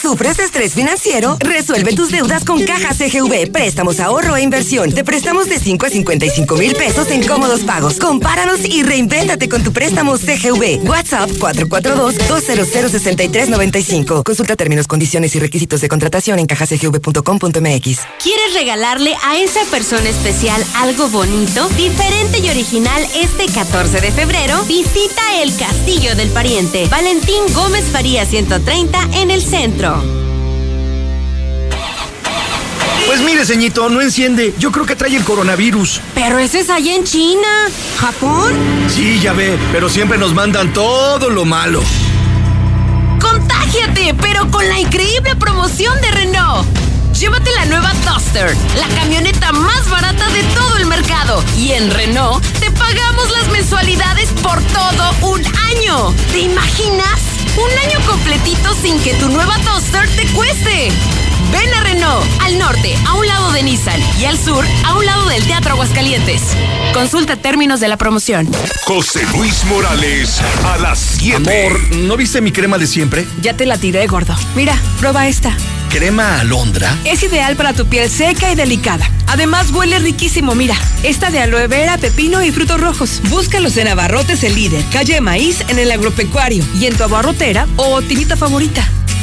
¿Sufres estrés financiero? Resuelve tus deudas con Caja CGV. Préstamos, ahorro e inversión. Te prestamos de 5 a 55 mil pesos en cómodos pagos. Compáranos y reinvéntate con tu préstamo CGV. WhatsApp 442-200-6395. Consulta términos, condiciones y requisitos de contratación en cajacgv.com.mx. ¿Quieres regalarle a esa persona especial algo bonito, diferente y original este 14 de febrero? Visita el Castillo del Pariente. Valentín Gómez Faría 130 en el centro. Pues mire, ceñito, no enciende. Yo creo que trae el coronavirus. Pero ese es allá en China. ¿Japón? Sí, ya ve, pero siempre nos mandan todo lo malo. ¡Contágiate! Pero con la increíble promoción de Renault. Llévate la nueva Duster, la camioneta más barata de todo el mercado. Y en Renault te pagamos las mensualidades por todo un año. ¿Te imaginas? Un año completito sin que tu nueva Duster te cueste. Ven a Renault, al norte, a un lado de Nissan, y al sur, a un lado del Teatro Aguascalientes. Consulta términos de la promoción. José Luis Morales, a las 7. Amor, ¿no viste mi crema de siempre? Ya te la tiré, gordo. Mira, prueba esta. ¿Crema alondra? Es ideal para tu piel seca y delicada. Además, huele riquísimo. Mira, esta de aloe vera, pepino y frutos rojos. Búscalos en Abarrotes el líder, calle Maíz en el agropecuario y en tu abarrotera o tinita favorita.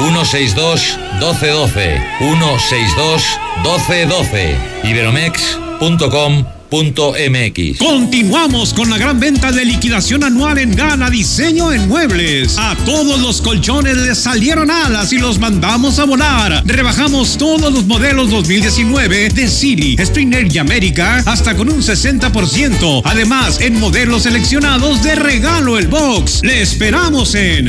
162 1212 162 1212 iberomex.com MX. Continuamos con la gran venta de liquidación anual en Gala Diseño en Muebles. A todos los colchones les salieron alas y los mandamos a volar. Rebajamos todos los modelos 2019 de City, Springer y América hasta con un 60%. Además, en modelos seleccionados de regalo el box. Le esperamos en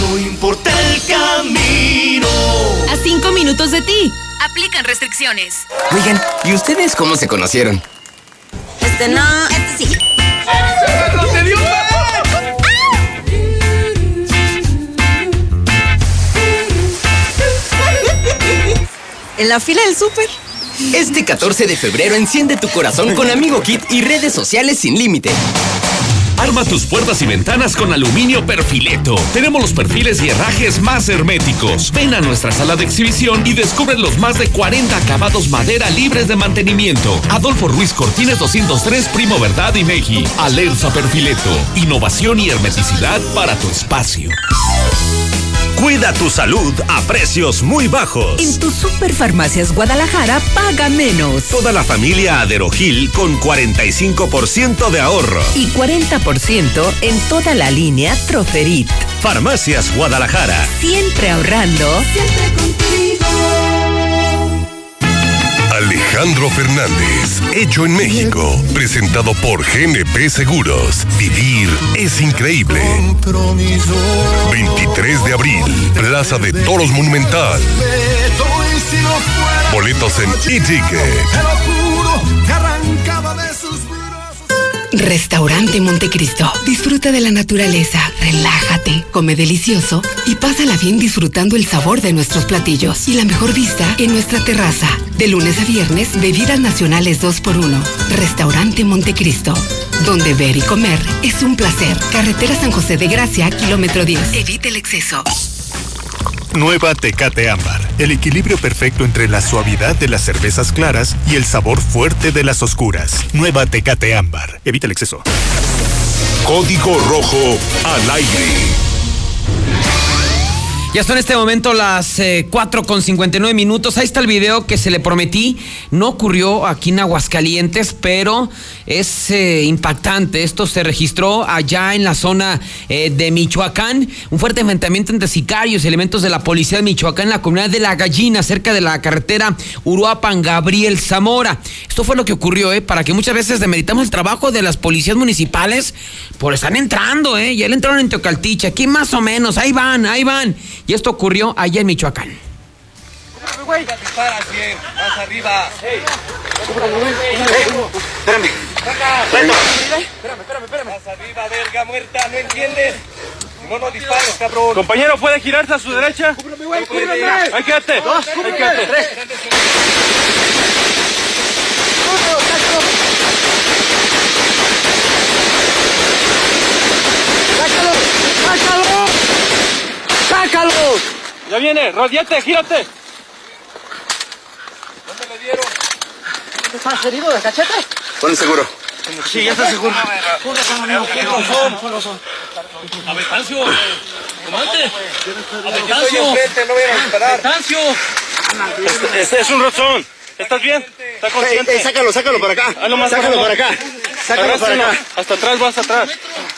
No importa el camino. A cinco minutos de ti. Aplican restricciones. Oigan, ¿y ustedes cómo se conocieron? Este no, este sí. En la fila del súper. Este 14 de febrero enciende tu corazón con Amigo Kit y redes sociales sin límite. Arma tus puertas y ventanas con aluminio perfileto. Tenemos los perfiles y herrajes más herméticos. Ven a nuestra sala de exhibición y descubre los más de 40 acabados madera libres de mantenimiento. Adolfo Ruiz Cortines 203, Primo Verdad y Meji. Alerza Perfileto. Innovación y hermeticidad para tu espacio. Cuida tu salud a precios muy bajos. En tus superfarmacias Guadalajara paga menos. Toda la familia Aderogil con 45% de ahorro. Y 40% en toda la línea Troferit. Farmacias Guadalajara. Siempre ahorrando. Siempre contigo. Alejandro Fernández, hecho en México, presentado por GNP Seguros. Vivir es increíble. 23 de abril, Plaza de Toros Monumental. Boletos en e-ticket. Restaurante Montecristo. Disfruta de la naturaleza, relájate, come delicioso y pásala bien disfrutando el sabor de nuestros platillos y la mejor vista en nuestra terraza. De lunes a viernes, bebidas nacionales 2x1. Restaurante Montecristo. Donde ver y comer es un placer. Carretera San José de Gracia, kilómetro 10. Evite el exceso. Nueva Tecate Ámbar. El equilibrio perfecto entre la suavidad de las cervezas claras y el sabor fuerte de las oscuras. Nueva Tecate Ámbar. Evita el exceso. Código Rojo al aire. Ya son en este momento las eh, 4 con 59 minutos. Ahí está el video que se le prometí. No ocurrió aquí en Aguascalientes, pero es eh, impactante. Esto se registró allá en la zona eh, de Michoacán. Un fuerte enfrentamiento entre sicarios y elementos de la policía de Michoacán en la comunidad de La Gallina, cerca de la carretera Uruapan Gabriel Zamora. Esto fue lo que ocurrió, ¿eh? Para que muchas veces demeritamos el trabajo de las policías municipales, por están entrando, ¿eh? Ya le entraron en Teocaltiche, aquí más o menos, ahí van, ahí van. Y esto ocurrió allá en Michoacán. Espérame. Espérame, espérame, espérame. Arriba, verga muerta, ¿no entiendes? No, no disparos, cabrón. Compañero, ¿puede girarse a su derecha? Cúbreme, güey, cúbreme. Ahí quédate. Dos, Ahí cúbreme. quédate. Tres. ¡Sácalo! ¡Sácalo! ¡Sácalo! Ya viene, radiate, gírate. ¿Dónde le dieron? ¿Estás herido de cachete? Pon el seguro. Sí, ya está seguro. A Betancio. Comandante. A Betancio. enfrente, no vayan a disparar. Betancio. Este, este es un rozón. ¿Estás bien? ¿Está consciente? Ey, ey, sácalo, sácalo para acá. Hazlo más Sácalo para acá. Sácalo para acá. Hasta atrás, vas atrás.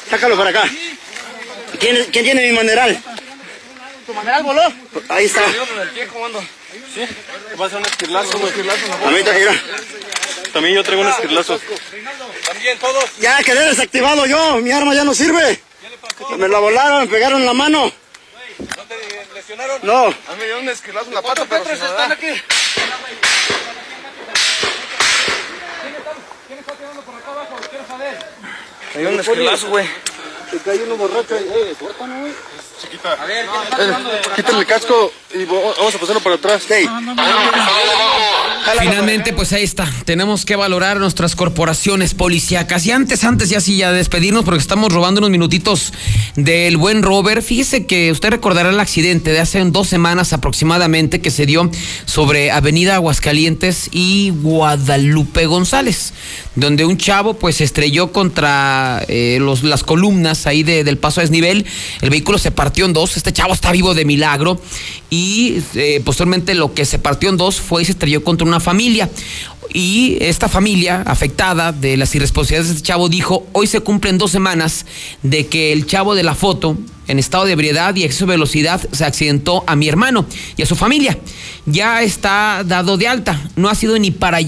Sácalo para acá. ¿Quién, quién tiene mi maneral? ¿Tu maneral voló? Ahí está. Sí. A un esquirlazo, güey. A mí te mira. También yo traigo un esquirlazo. También todos. Ya quedé desactivado yo. Mi arma ya no sirve. Me la volaron, me pegaron en la mano. ¿No te lesionaron? No. A mí me dio un esquilazo en la pata, pero sin nada. están aquí? ¿Quién está tirando por acá abajo? Quiero saber. Me dio un esquirlazo, güey. Te cayó uno borracho ahí. Eh, córtalo, güey. Chiquita. Quítale el casco y vamos a pasarlo para atrás. Finalmente, pues ahí está. Tenemos que valorar nuestras corporaciones policíacas. Y antes, antes, ya sí, ya despedirnos porque estamos robando unos minutitos del buen Robert. Fíjese que usted recordará el accidente de hace dos semanas aproximadamente que se dio sobre Avenida Aguascalientes y Guadalupe González, donde un chavo pues se estrelló contra eh, los, las columnas ahí de- del paso a desnivel. El vehículo se partió en dos. Este chavo está vivo de milagro. Y eh, posteriormente lo que se partió en dos fue y se estrelló contra una familia. Y esta familia afectada de las irresponsabilidades de este chavo dijo, hoy se cumplen dos semanas de que el chavo de la foto, en estado de ebriedad y exceso de velocidad, se accidentó a mi hermano y a su familia. Ya está dado de alta. No ha sido ni para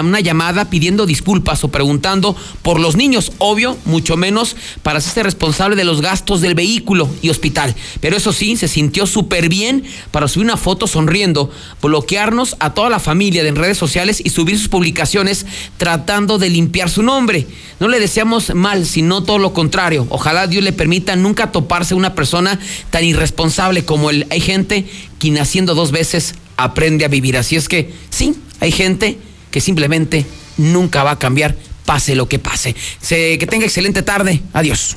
una llamada pidiendo disculpas o preguntando por los niños. Obvio, mucho menos para hacerse responsable de los gastos del vehículo y hospital. Pero eso sí, se sintió súper bien para subir una foto sonriendo, bloquearnos a toda la familia en redes sociales y subir sus publicaciones tratando de limpiar su nombre. No le deseamos mal, sino todo lo contrario. Ojalá Dios le permita nunca toparse una persona tan irresponsable como él. Hay gente quien haciendo dos veces aprende a vivir. Así es que sí, hay gente que simplemente nunca va a cambiar, pase lo que pase. Se- que tenga excelente tarde. Adiós.